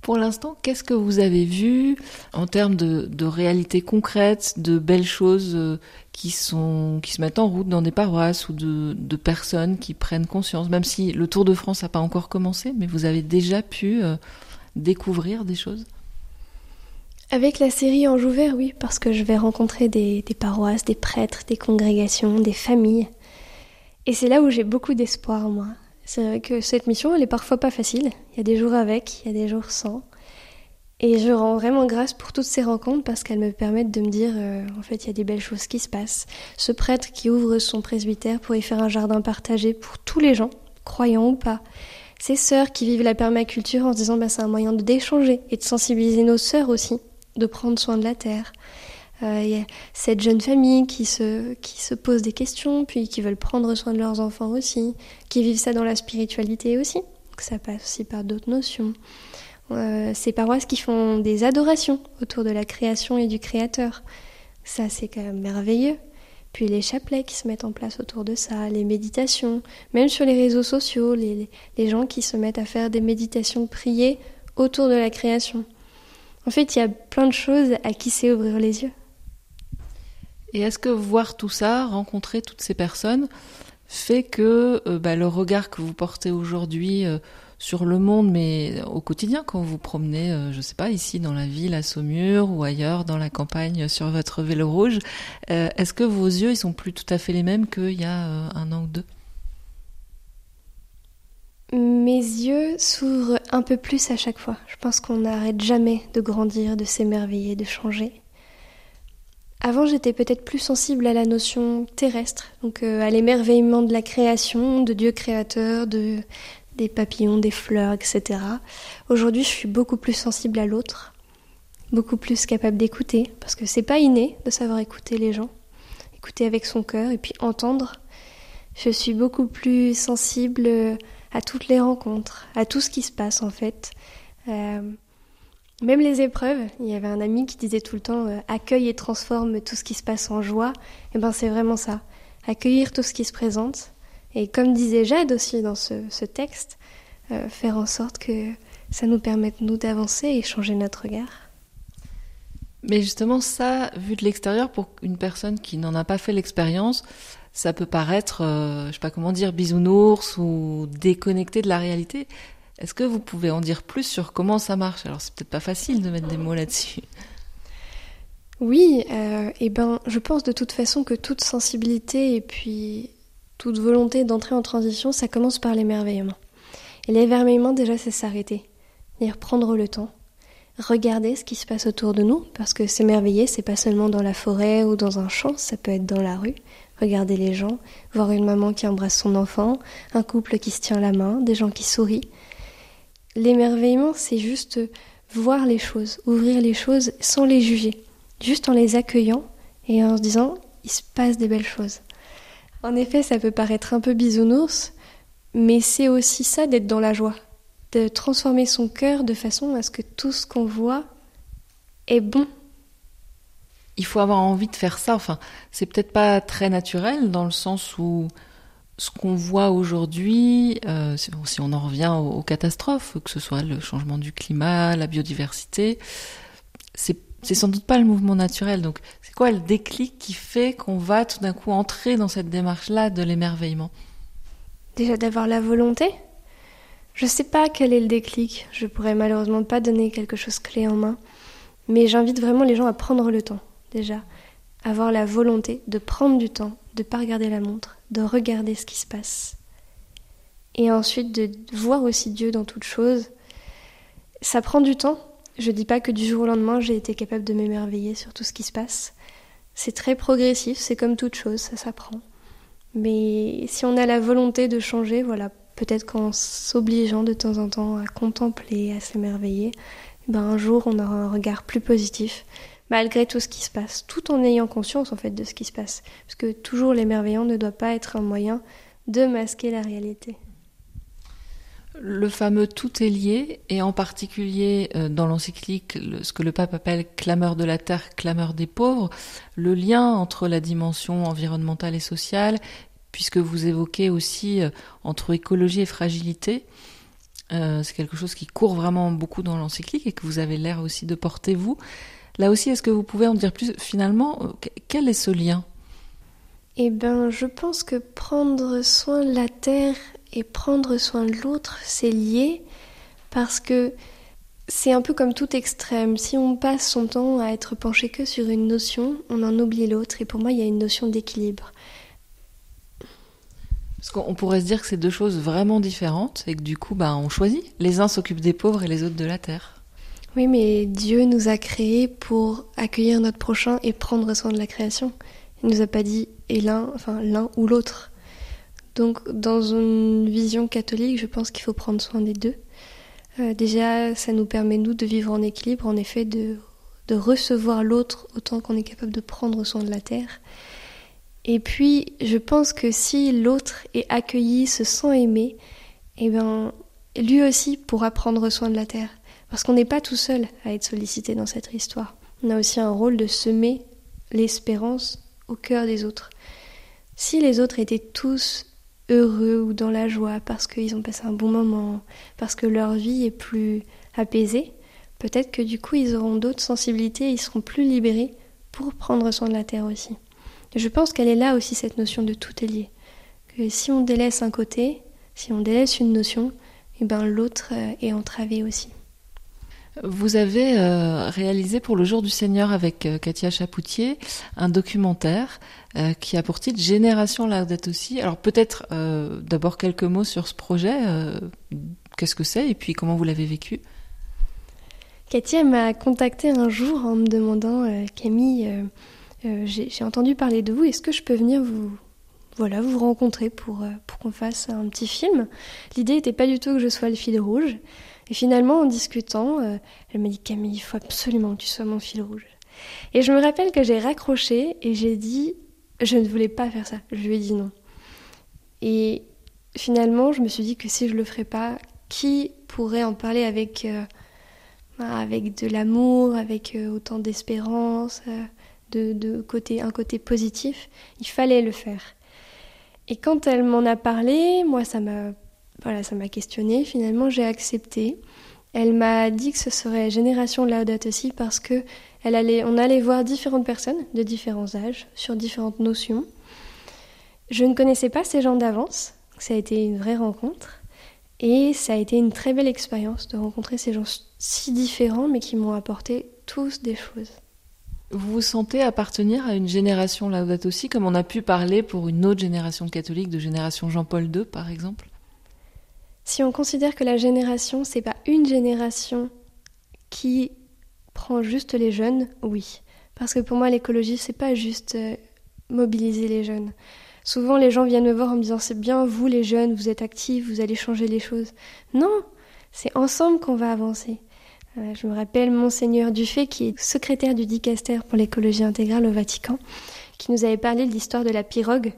Pour l'instant, qu'est-ce que vous avez vu en termes de, réalités concrètes, de belles choses euh, qui, sont, qui se mettent en route dans des paroisses ou de, personnes qui prennent conscience, même si le Tour de France n'a pas encore commencé, mais vous avez déjà pu euh, découvrir des choses? Avec la série Anjou Vert, oui, parce que je vais rencontrer des, paroisses, des prêtres, des congrégations, des familles. Et c'est là où j'ai beaucoup d'espoir, moi. C'est vrai que cette mission, elle est parfois pas facile. Il y a des jours avec, il y a des jours sans. Et je rends vraiment grâce pour toutes ces rencontres parce qu'elles me permettent de me dire, euh, en fait, il y a des belles choses qui se passent. Ce prêtre qui ouvre son presbytère pour y faire un jardin partagé pour tous les gens, croyants ou pas. Ces sœurs qui vivent la permaculture en se disant, bah, c'est un moyen d'échanger et de sensibiliser nos sœurs aussi de prendre soin de la terre. Euh, il y a cette jeune famille qui se, qui se pose des questions, puis qui veulent prendre soin de leurs enfants aussi, qui vivent ça dans la spiritualité aussi. ça passe aussi par d'autres notions. Euh, ces paroisses qui font des adorations autour de la création et du Créateur. Ça, c'est quand même merveilleux. Puis les chapelets qui se mettent en place autour de ça, les méditations, même sur les réseaux sociaux, les, les gens qui se mettent à faire des méditations priées autour de la création. En fait, il y a plein de choses à qui c'est ouvrir les yeux. Et est-ce que voir tout ça, rencontrer toutes ces personnes, fait que euh, bah, le regard que vous portez aujourd'hui euh, sur le monde, mais au quotidien, quand vous promenez, je euh, je sais pas, ici dans la ville, à Saumur ou ailleurs, dans la campagne, sur votre vélo rouge, est-ce que vos yeux, ils sont plus tout à fait les mêmes qu'il y a un an ou deux? Mes yeux s'ouvrent un peu plus à chaque fois. Je pense qu'on n'arrête jamais de grandir, de s'émerveiller, de changer. Avant, j'étais peut-être plus sensible à la notion terrestre, donc euh, à l'émerveillement de la création, de Dieu créateur, de, des papillons, des fleurs, etc. Aujourd'hui, je suis beaucoup plus sensible à l'autre, beaucoup plus capable d'écouter, parce que c'est pas inné de savoir écouter les gens, écouter avec son cœur et puis entendre. Je suis beaucoup plus sensible à toutes les rencontres, à tout ce qui se passe en fait. Euh, même les épreuves, il y avait un ami qui disait tout le temps euh, accueille et transforme tout ce qui se passe en joie. Et eh ben c'est vraiment ça, accueillir tout ce qui se présente. Et comme disait Jade aussi dans ce, texte, euh, faire en sorte que ça nous permette nous d'avancer et changer notre regard. Mais justement, ça, vu de l'extérieur, pour une personne qui n'en a pas fait l'expérience, ça peut paraître, euh, je sais pas comment dire, bisounours ou déconnecté de la réalité. Est-ce que vous pouvez en dire plus sur comment ça marche? Alors, c'est peut-être pas facile de mettre des mots là-dessus. Oui, euh, et ben, je pense de toute façon que toute sensibilité et puis toute volonté d'entrer en transition, ça commence par l'émerveillement. Et l'émerveillement, déjà, c'est s'arrêter, c'est-à-dire prendre le temps, regarder ce qui se passe autour de nous, parce que s'émerveiller, c'est pas seulement dans la forêt ou dans un champ, ça peut être dans la rue. Regarder les gens, voir une maman qui embrasse son enfant, un couple qui se tient la main, des gens qui sourient. L'émerveillement, c'est juste voir les choses, ouvrir les choses sans les juger, juste en les accueillant et en se disant il se passe des belles choses. En effet, ça peut paraître un peu bisounours, mais c'est aussi ça d'être dans la joie, de transformer son cœur de façon à ce que tout ce qu'on voit est bon. Il faut avoir envie de faire ça. Enfin, c'est peut-être pas très naturel dans le sens où ce qu'on voit aujourd'hui, euh, si on en revient aux, catastrophes, que ce soit le changement du climat, la biodiversité, c'est sans doute pas le mouvement naturel. Donc, c'est quoi le déclic qui fait qu'on va tout d'un coup entrer dans cette démarche-là de l'émerveillement? Déjà d'avoir la volonté? Je sais pas quel est le déclic. Je pourrais malheureusement pas donner quelque chose clé en main. Mais j'invite vraiment les gens à prendre le temps, déjà. Avoir la volonté de prendre du temps, de pas regarder la montre, de regarder ce qui se passe. Et ensuite de voir aussi Dieu dans toute chose. Ça prend du temps. Je dis pas que du jour au lendemain j'ai été capable de m'émerveiller sur tout ce qui se passe. C'est très progressif, c'est comme toute chose, ça s'apprend. Mais si on a la volonté de changer, voilà, peut-être qu'en s'obligeant de temps en temps à contempler, à s'émerveiller, ben un jour on aura un regard plus positif malgré tout ce qui se passe, tout en ayant conscience en fait de ce qui se passe, parce que toujours l'émerveillant ne doit pas être un moyen de masquer la réalité. Le fameux tout est lié, et en particulier euh, dans l'encyclique, ce que le pape appelle clameur de la terre, clameur des pauvres, le lien entre la dimension environnementale et sociale, puisque vous évoquez aussi euh, entre écologie et fragilité, euh, c'est quelque chose qui court vraiment beaucoup dans l'encyclique et que vous avez l'air aussi de porter vous. Là aussi, est-ce que vous pouvez en dire plus Finalement, euh, quel est ce lien? Eh bien, je pense que prendre soin de la terre et prendre soin de l'autre, c'est lié parce que c'est un peu comme tout extrême. Si on passe son temps à être penché que sur une notion, on en oublie l'autre. Et pour moi, il y a une notion d'équilibre. Parce qu'on pourrait se dire que c'est deux choses vraiment différentes et que du coup, bah, on choisit. Les uns s'occupent des pauvres et les autres de la terre. Oui, mais Dieu nous a créés pour accueillir notre prochain et prendre soin de la création. Il nous a pas dit et l'un, enfin l'un ou l'autre. Donc, dans une vision catholique, je pense qu'il faut prendre soin des deux. Euh, déjà, ça nous permet nous de vivre en équilibre, en effet, de, recevoir l'autre autant qu'on est capable de prendre soin de la terre. Et puis, je pense que si l'autre est accueilli, se sent aimé, eh ben, lui aussi pourra prendre soin de la terre. Parce qu'on n'est pas tout seul à être sollicité dans cette histoire. On a aussi un rôle de semer l'espérance au cœur des autres. Si les autres étaient tous heureux ou dans la joie parce qu'ils ont passé un bon moment, parce que leur vie est plus apaisée, peut-être que du coup ils auront d'autres sensibilités, ils seront plus libérés pour prendre soin de la terre aussi. je pense qu'elle est là aussi cette notion de tout est lié. Que si on délaisse un côté, si on délaisse une notion, et eh ben l'autre euh, est entravé aussi. Vous avez euh, réalisé pour le Jour du Seigneur avec euh, Katia Chapoutier un documentaire euh, qui a pour titre Génération Laudato aussi. Alors peut-être d'abord quelques mots sur ce projet. Qu'est-ce que c'est et puis comment vous l'avez vécu? Katia m'a contacté un jour en me demandant Camille, j'ai entendu parler de vous. Est-ce que je peux venir vous voilà vous rencontrer pour pour qu'on fasse un petit film? L'idée n'était pas du tout que je sois le fil rouge. Et finalement, en discutant, euh, elle m'a dit Camille, il faut absolument que tu sois mon fil rouge. Et je me rappelle que j'ai raccroché et j'ai dit je ne voulais pas faire ça. Je lui ai dit non. Et finalement, je me suis dit que si je le ferais pas, qui pourrait en parler avec euh, avec de l'amour, avec euh, autant d'espérance, de, de côté un côté positif, il fallait le faire. Et quand elle m'en a parlé, moi ça m'a voilà, ça m'a questionné. Finalement, j'ai accepté. Elle m'a dit que ce serait Génération Laudato aussi parce que elle allait, on allait voir différentes personnes de différents âges sur différentes notions. Je ne connaissais pas ces gens d'avance, ça a été une vraie rencontre. Et ça a été une très belle expérience de rencontrer ces gens si différents mais qui m'ont apporté tous des choses. Vous vous sentez appartenir à une génération Laudato aussi, comme on a pu parler pour une autre génération catholique, de génération Jean-Paul II par exemple? Si on considère que la génération, c'est pas une génération qui prend juste les jeunes, oui. Parce que pour moi, l'écologie, c'est pas juste euh, mobiliser les jeunes. Souvent, les gens viennent me voir en me disant c'est bien, vous les jeunes, vous êtes actifs, vous allez changer les choses. Non, c'est ensemble qu'on va avancer. Euh, je me rappelle Monseigneur Dufay, qui est secrétaire du dicaster pour l'écologie intégrale au Vatican, qui nous avait parlé de l'histoire de la pirogue,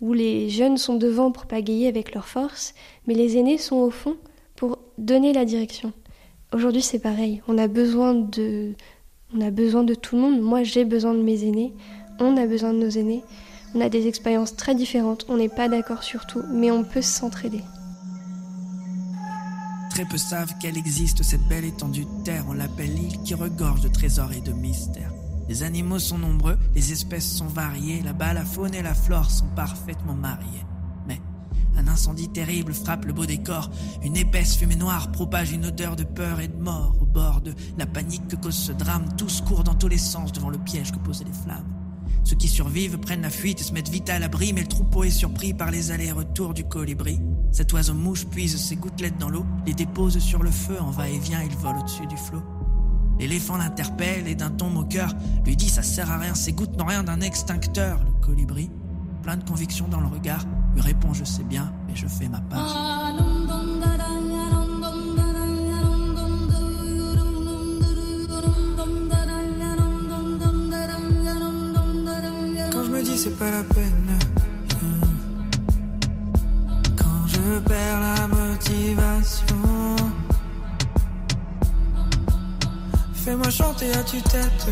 où les jeunes sont devant pour pagayer avec leur force, mais les aînés sont au fond pour donner la direction. Aujourd'hui, c'est pareil. On a besoin de, on a besoin de tout le monde. Moi, j'ai besoin de mes aînés. On a besoin de nos aînés. On a des expériences très différentes, on n'est pas d'accord sur tout, mais on peut s'entraider. Très peu savent qu'elle existe, cette belle étendue de terre. On l'appelle l'île qui regorge de trésors et de mystères. Les animaux sont nombreux, les espèces sont variées. Là-bas, la faune et la flore sont parfaitement mariées. Mais un incendie terrible frappe le beau décor. Une épaisse fumée noire propage une odeur de peur et de mort. Au bord de la panique que cause ce drame, tous courent dans tous les sens devant le piège que posent les flammes. Ceux qui survivent prennent la fuite et se mettent vite à l'abri, mais le troupeau est surpris par les allers-retours du colibri. Cet oiseau mouche puise ses gouttelettes dans l'eau, les dépose sur le feu, en va-et-vient, il vole au-dessus du flot. L'éléphant l'interpelle et d'un ton moqueur lui dit ça sert à rien, ces gouttes n'ont rien d'un extincteur. Le colibri, plein de conviction dans le regard, lui répond je sais bien, mais je fais ma part. c'est pas la peine. Quand je perds la motivation, fais-moi chanter à tue-tête.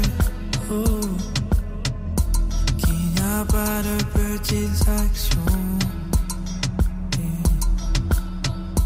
Oh, qu'il n'y a pas de petites actions.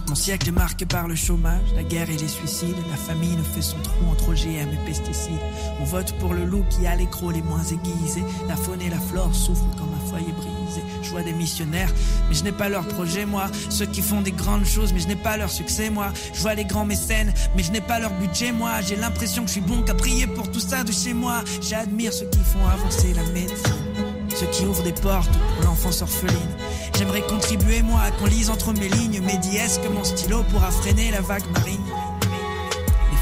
Mon siècle est marqué par le chômage, la guerre et les suicides. La famine fait son trou entre OGM et pesticides. On vote pour le loup qui a les crocs les moins aiguisés. La faune et la flore souffrent comme un foyer brisé. Je vois des missionnaires, mais je n'ai pas leur projet, moi. Ceux qui font des grandes choses, mais je n'ai pas leur succès, moi. Je vois les grands mécènes, mais je n'ai pas leur budget, moi. J'ai l'impression que je suis bon qu'à prier pour tout ça de chez moi. J'admire ceux qui font avancer la médecine. Ceux qui ouvrent des portes pour l'enfance orpheline. J'aimerais contribuer moi à qu'on lise entre mes lignes. Mais dis est-ce que mon stylo pourra freiner la vague marine?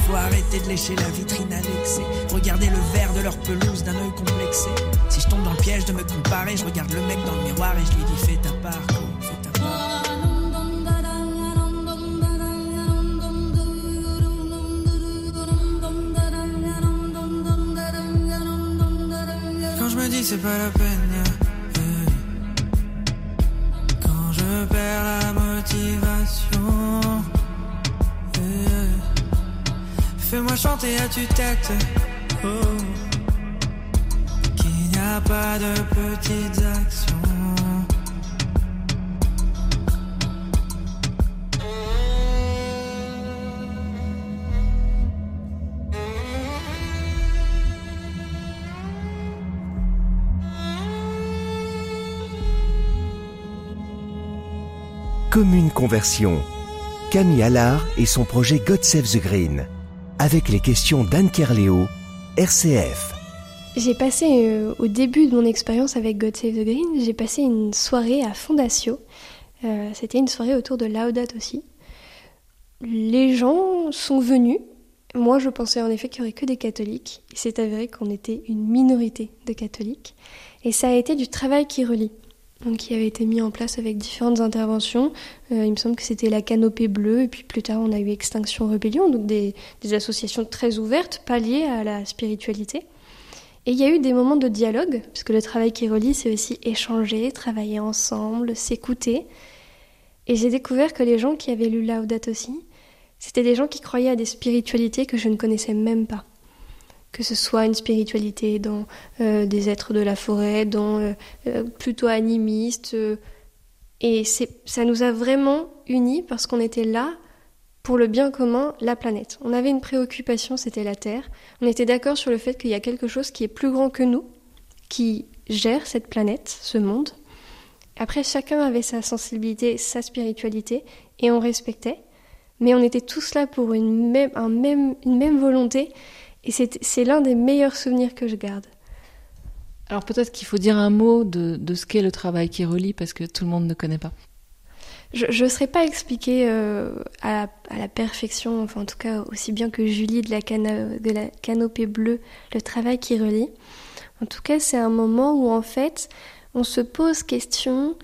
Faut arrêter de lécher la vitrine l'excès. Regarder le verre de leur pelouse d'un œil complexé. Si je tombe dans le piège de me comparer, je regarde le mec dans le miroir et je lui dis fais ta part. Quand je me dis c'est pas la peine perds la motivation. Fais-moi chanter à tue-tête. Oh. Qu'il n'y a pas de petites actions. Commune Conversion. Camille Allard et son projet God Save the Green. Avec les questions d'Anne Kerléo, RCF. J'ai passé, euh, au début de mon expérience avec God Save the Green, j'ai passé une soirée à Fondatio. Euh, c'était une soirée autour de Laudat aussi. Les gens sont venus. Moi, je pensais en effet qu'il n'y aurait que des catholiques. Il s'est avéré qu'on était une minorité de catholiques. Et ça a été du travail qui relie donc, qui avait été mis en place avec différentes interventions. Euh, il me semble que c'était la canopée bleue, et puis plus tard on a eu Extinction Rébellion, donc des, des, associations très ouvertes, pas liées à la spiritualité. Et il y a eu des moments de dialogue, puisque le travail qui relie, c'est aussi échanger, travailler ensemble, s'écouter. Et j'ai découvert que les gens qui avaient lu Laudato aussi, c'était des gens qui croyaient à des spiritualités que je ne connaissais même pas que ce soit une spiritualité dans euh, des êtres de la forêt, dans euh, euh, plutôt animiste. et ça nous a vraiment unis parce qu'on était là pour le bien commun, la planète. On avait une préoccupation, c'était la Terre. On était d'accord sur le fait qu'il y a quelque chose qui est plus grand que nous, qui gère cette planète, ce monde. Après, chacun avait sa sensibilité, sa spiritualité, et on respectait. Mais on était tous là pour une même, un même, une même volonté, et c'est l'un des meilleurs souvenirs que je garde. Alors peut-être qu'il faut dire un mot de, de ce qu'est le travail qui relie, parce que tout le monde ne connaît pas. Je ne serais pas expliquer euh, à, la, perfection, enfin en tout cas aussi bien que Julie de la, de la canopée bleue, le travail qui relie. En tout cas, c'est un moment où en fait, on se pose question,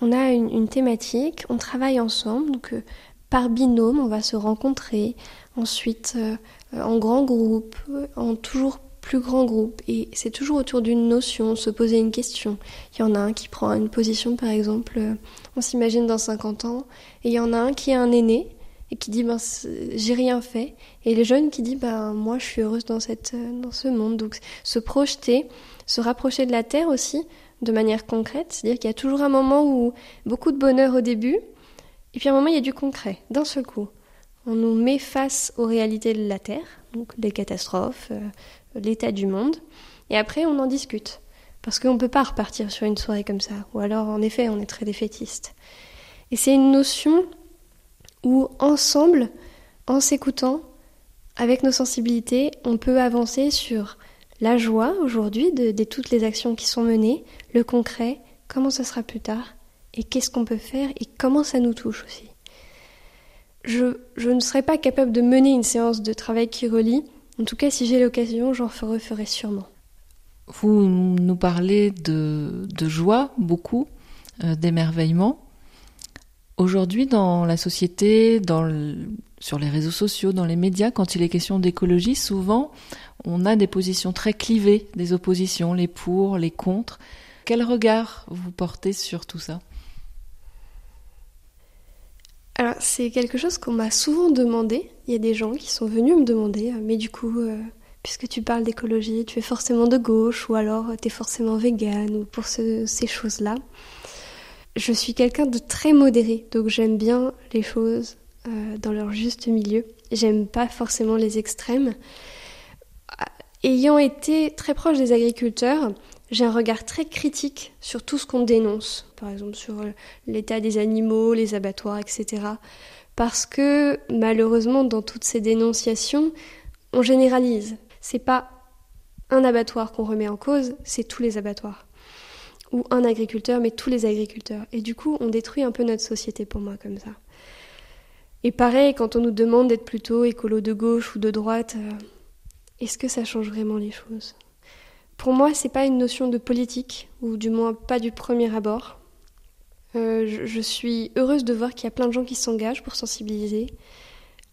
on a une, thématique, on travaille ensemble, donc euh, par binôme, on va se rencontrer, ensuite euh, en grand groupe, en toujours plus grand groupe. Et c'est toujours autour d'une notion, se poser une question. Il y en a un qui prend une position par exemple, euh, on s'imagine dans 50 ans, et il y en a un qui est un aîné et qui dit ben j'ai rien fait. Et les jeunes qui dit ben moi je suis heureuse dans cette euh, dans ce monde. Donc se projeter se rapprocher de la terre aussi de manière concrète. C'est-à-dire qu'il y a toujours un moment où beaucoup de bonheur au début et puis un moment il y a du concret d'un seul coup on nous met face aux réalités de la terre donc les catastrophes euh, l'état du monde, et après on en discute. Parce qu'on ne peut pas repartir sur une soirée comme ça, ou alors en effet on est très défaitiste. Et c'est une notion où ensemble, en s'écoutant, avec nos sensibilités, on peut avancer sur la joie aujourd'hui de, toutes les actions qui sont menées, le concret, comment ça sera plus tard, et qu'est-ce qu'on peut faire, et comment ça nous touche aussi. Je, ne serais pas capable de mener une séance de travail qui relie en tout cas, si j'ai l'occasion, j'en referai sûrement. Vous nous parlez de, joie, beaucoup, euh, d'émerveillement. Aujourd'hui, dans la société, sur les réseaux sociaux, dans les médias, quand il est question d'écologie, souvent, on a des positions très clivées, des oppositions, les pour, les contre. Quel regard vous portez sur tout ça alors, c'est quelque chose qu'on m'a souvent demandé. Il y a des gens qui sont venus me demander, euh, mais du coup, euh, puisque tu parles d'écologie, tu es forcément de gauche, ou alors euh, tu es forcément vegan, ou pour ces choses-là. Je suis quelqu'un de très modéré, donc j'aime bien les choses dans leur juste milieu. J'aime pas forcément les extrêmes. Ayant été très proche des agriculteurs, j'ai un regard très critique sur tout ce qu'on dénonce, par exemple sur euh, l'état des animaux, les abattoirs, etc. Parce que malheureusement, dans toutes ces dénonciations, on généralise. C'est pas un abattoir qu'on remet en cause, c'est tous les abattoirs. Ou un agriculteur, mais tous les agriculteurs. Et du coup, on détruit un peu notre société pour moi comme ça. Et pareil, quand on nous demande d'être plutôt écolo de gauche ou de droite, euh, est-ce que ça change vraiment les choses? Pour moi, c'est pas une notion de politique, ou du moins pas du premier abord. Euh, je, suis heureuse de voir qu'il y a plein de gens qui s'engagent pour sensibiliser,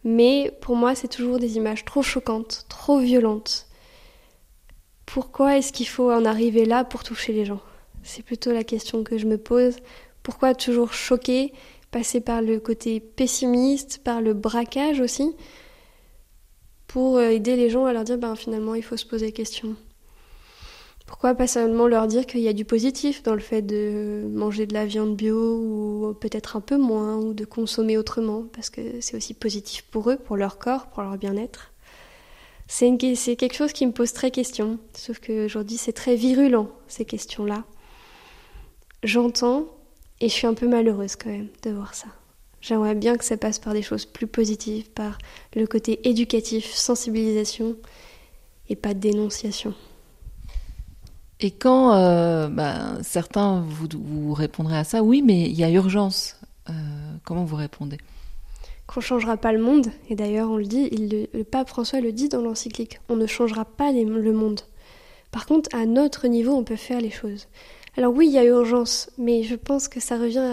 mais pour moi, c'est toujours des images trop choquantes, trop violentes. Pourquoi est-ce qu'il faut en arriver là pour toucher les gens? C'est plutôt la question que je me pose. Pourquoi toujours choquer, passer par le côté pessimiste, par le braquage aussi, pour aider les gens à leur dire ben, finalement il faut se poser des questions. Pourquoi pas seulement leur dire qu'il y a du positif dans le fait de manger de la viande bio ou peut-être un peu moins ou de consommer autrement parce que c'est aussi positif pour eux, pour leur corps, pour leur bien-être. C'est quelque chose qui me pose très question, sauf qu'aujourd'hui c'est très virulent ces questions-là. J'entends et je suis un peu malheureuse quand même de voir ça. J'aimerais bien que ça passe par des choses plus positives, par le côté éducatif, sensibilisation et pas dénonciation. Et quand euh, bah, certains vous, vous, répondraient à ça, oui, mais il y a urgence, euh, comment vous répondez? Qu'on ne changera pas le monde, et d'ailleurs on le dit, le, pape François le dit dans l'encyclique, on ne changera pas le monde. Par contre, à notre niveau, on peut faire les choses. Alors oui, il y a urgence, mais je pense que ça revient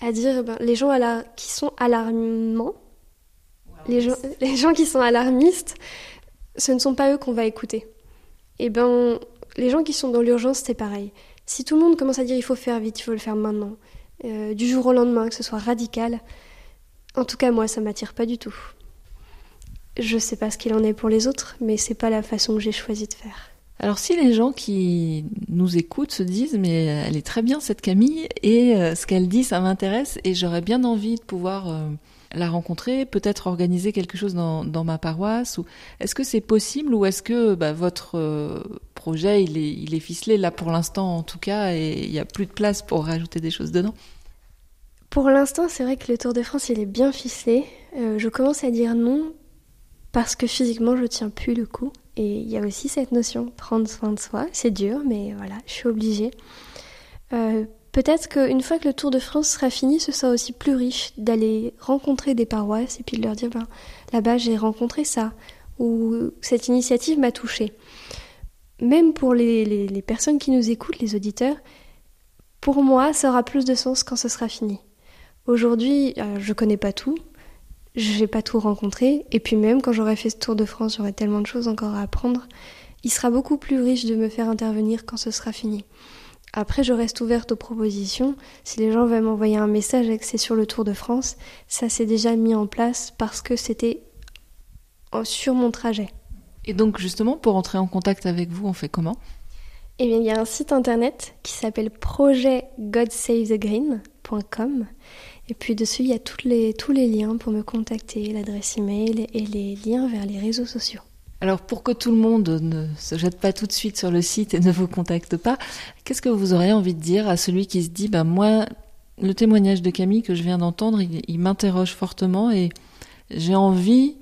à, dire ben, les gens qui sont alarmants, les gens, les gens qui sont alarmistes, ce ne sont pas eux qu'on va écouter. Eh ben, les gens qui sont dans l'urgence, c'est pareil. Si tout le monde commence à dire il faut faire vite, il faut le faire maintenant, euh, du jour au lendemain, que ce soit radical, en tout cas moi ça m'attire pas du tout. Je sais pas ce qu'il en est pour les autres, mais c'est pas la façon que j'ai choisi de faire. Alors si les gens qui nous écoutent se disent mais elle est très bien cette Camille et euh, ce qu'elle dit ça m'intéresse et j'aurais bien envie de pouvoir euh, la rencontrer, peut-être organiser quelque chose dans, ma paroisse ou est-ce que c'est possible ou est-ce que bah, votre projet il est, ficelé là pour l'instant en tout cas et il n'y a plus de place pour rajouter des choses dedans Pour l'instant c'est vrai que le Tour de France il est bien ficelé. je commence à dire non parce que physiquement je tiens plus le coup et il y a aussi cette notion, prendre soin de soi. C'est dur, mais voilà, je suis obligée. Euh, peut-être qu'une fois que le Tour de France sera fini, ce sera aussi plus riche d'aller rencontrer des paroisses et puis de leur dire ben, là-bas j'ai rencontré ça, ou cette initiative m'a touchée. Même pour les, personnes qui nous écoutent, les auditeurs, pour moi, ça aura plus de sens quand ce sera fini. Aujourd'hui, euh, je connais pas tout, j'ai pas tout rencontré. Et puis même quand j'aurai fait ce Tour de France, j'aurai tellement de choses encore à apprendre. Il sera beaucoup plus riche de me faire intervenir quand ce sera fini. Après, je reste ouverte aux propositions. Si les gens veulent m'envoyer un message et que c'est sur le Tour de France, ça s'est déjà mis en place parce que c'était sur mon trajet. Et donc justement, pour entrer en contact avec vous, on fait comment? Eh bien, il y a un site internet qui s'appelle projetgodsavethgreen.com et puis dessus, il y a toutes les, tous les liens pour me contacter, l'adresse email et les liens vers les réseaux sociaux. Alors pour que tout le monde ne se jette pas tout de suite sur le site et ne vous contacte pas, qu'est-ce que vous auriez envie de dire à celui qui se dit, ben moi, le témoignage de Camille que je viens d'entendre, il, il m'interroge fortement et j'ai envie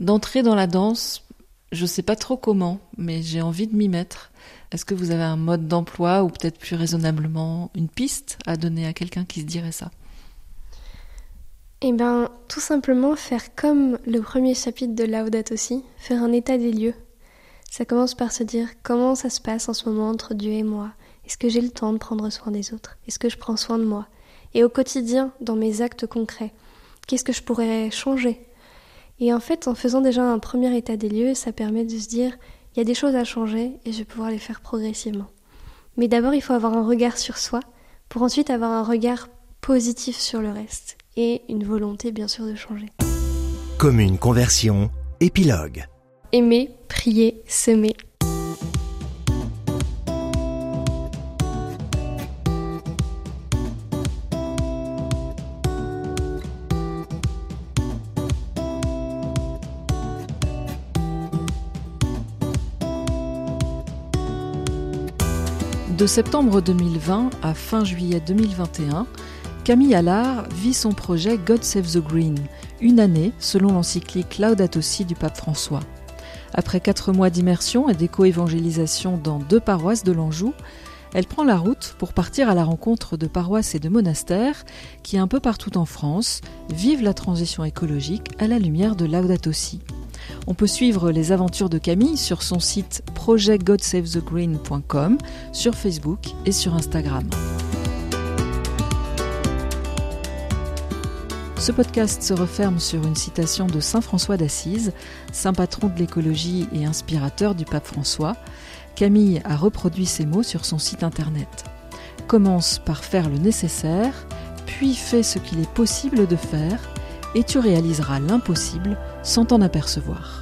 d'entrer dans la danse. Je sais pas trop comment, mais j'ai envie de m'y mettre. Est-ce que vous avez un mode d'emploi ou peut-être plus raisonnablement une piste à donner à quelqu'un qui se dirait ça? Eh bien, tout simplement faire comme le premier chapitre de Laudato aussi, faire un état des lieux. Ça commence par se dire comment ça se passe en ce moment entre Dieu et moi. Est-ce que j'ai le temps de prendre soin des autres? Est-ce que je prends soin de moi? Et au quotidien, dans mes actes concrets, qu'est-ce que je pourrais changer? Et en fait, en faisant déjà un premier état des lieux, ça permet de se dire il y a des choses à changer et je vais pouvoir les faire progressivement. Mais d'abord, il faut avoir un regard sur soi pour ensuite avoir un regard positif sur le reste et une volonté bien sûr de changer. Comme une conversion, épilogue. Aimer, prier, semer. De septembre 2020 à fin juillet 2021, Camille Allard vit son projet God Save the Green, une année selon l'encyclique Laudato Si du pape François. Après quatre mois d'immersion et d'éco-évangélisation dans deux paroisses de l'Anjou, elle prend la route pour partir à la rencontre de paroisses et de monastères qui, un peu partout en France, vivent la transition écologique à la lumière de Laudato Si. On peut suivre les aventures de Camille sur son site projectgodsavethogreen.com, sur Facebook et sur Instagram. Ce podcast se referme sur une citation de Saint François d'Assise, saint patron de l'écologie et inspirateur du pape François. Camille a reproduit ces mots sur son site internet. Commence par faire le nécessaire, puis fais ce qu'il est possible de faire, et tu réaliseras l'impossible sans t'en apercevoir.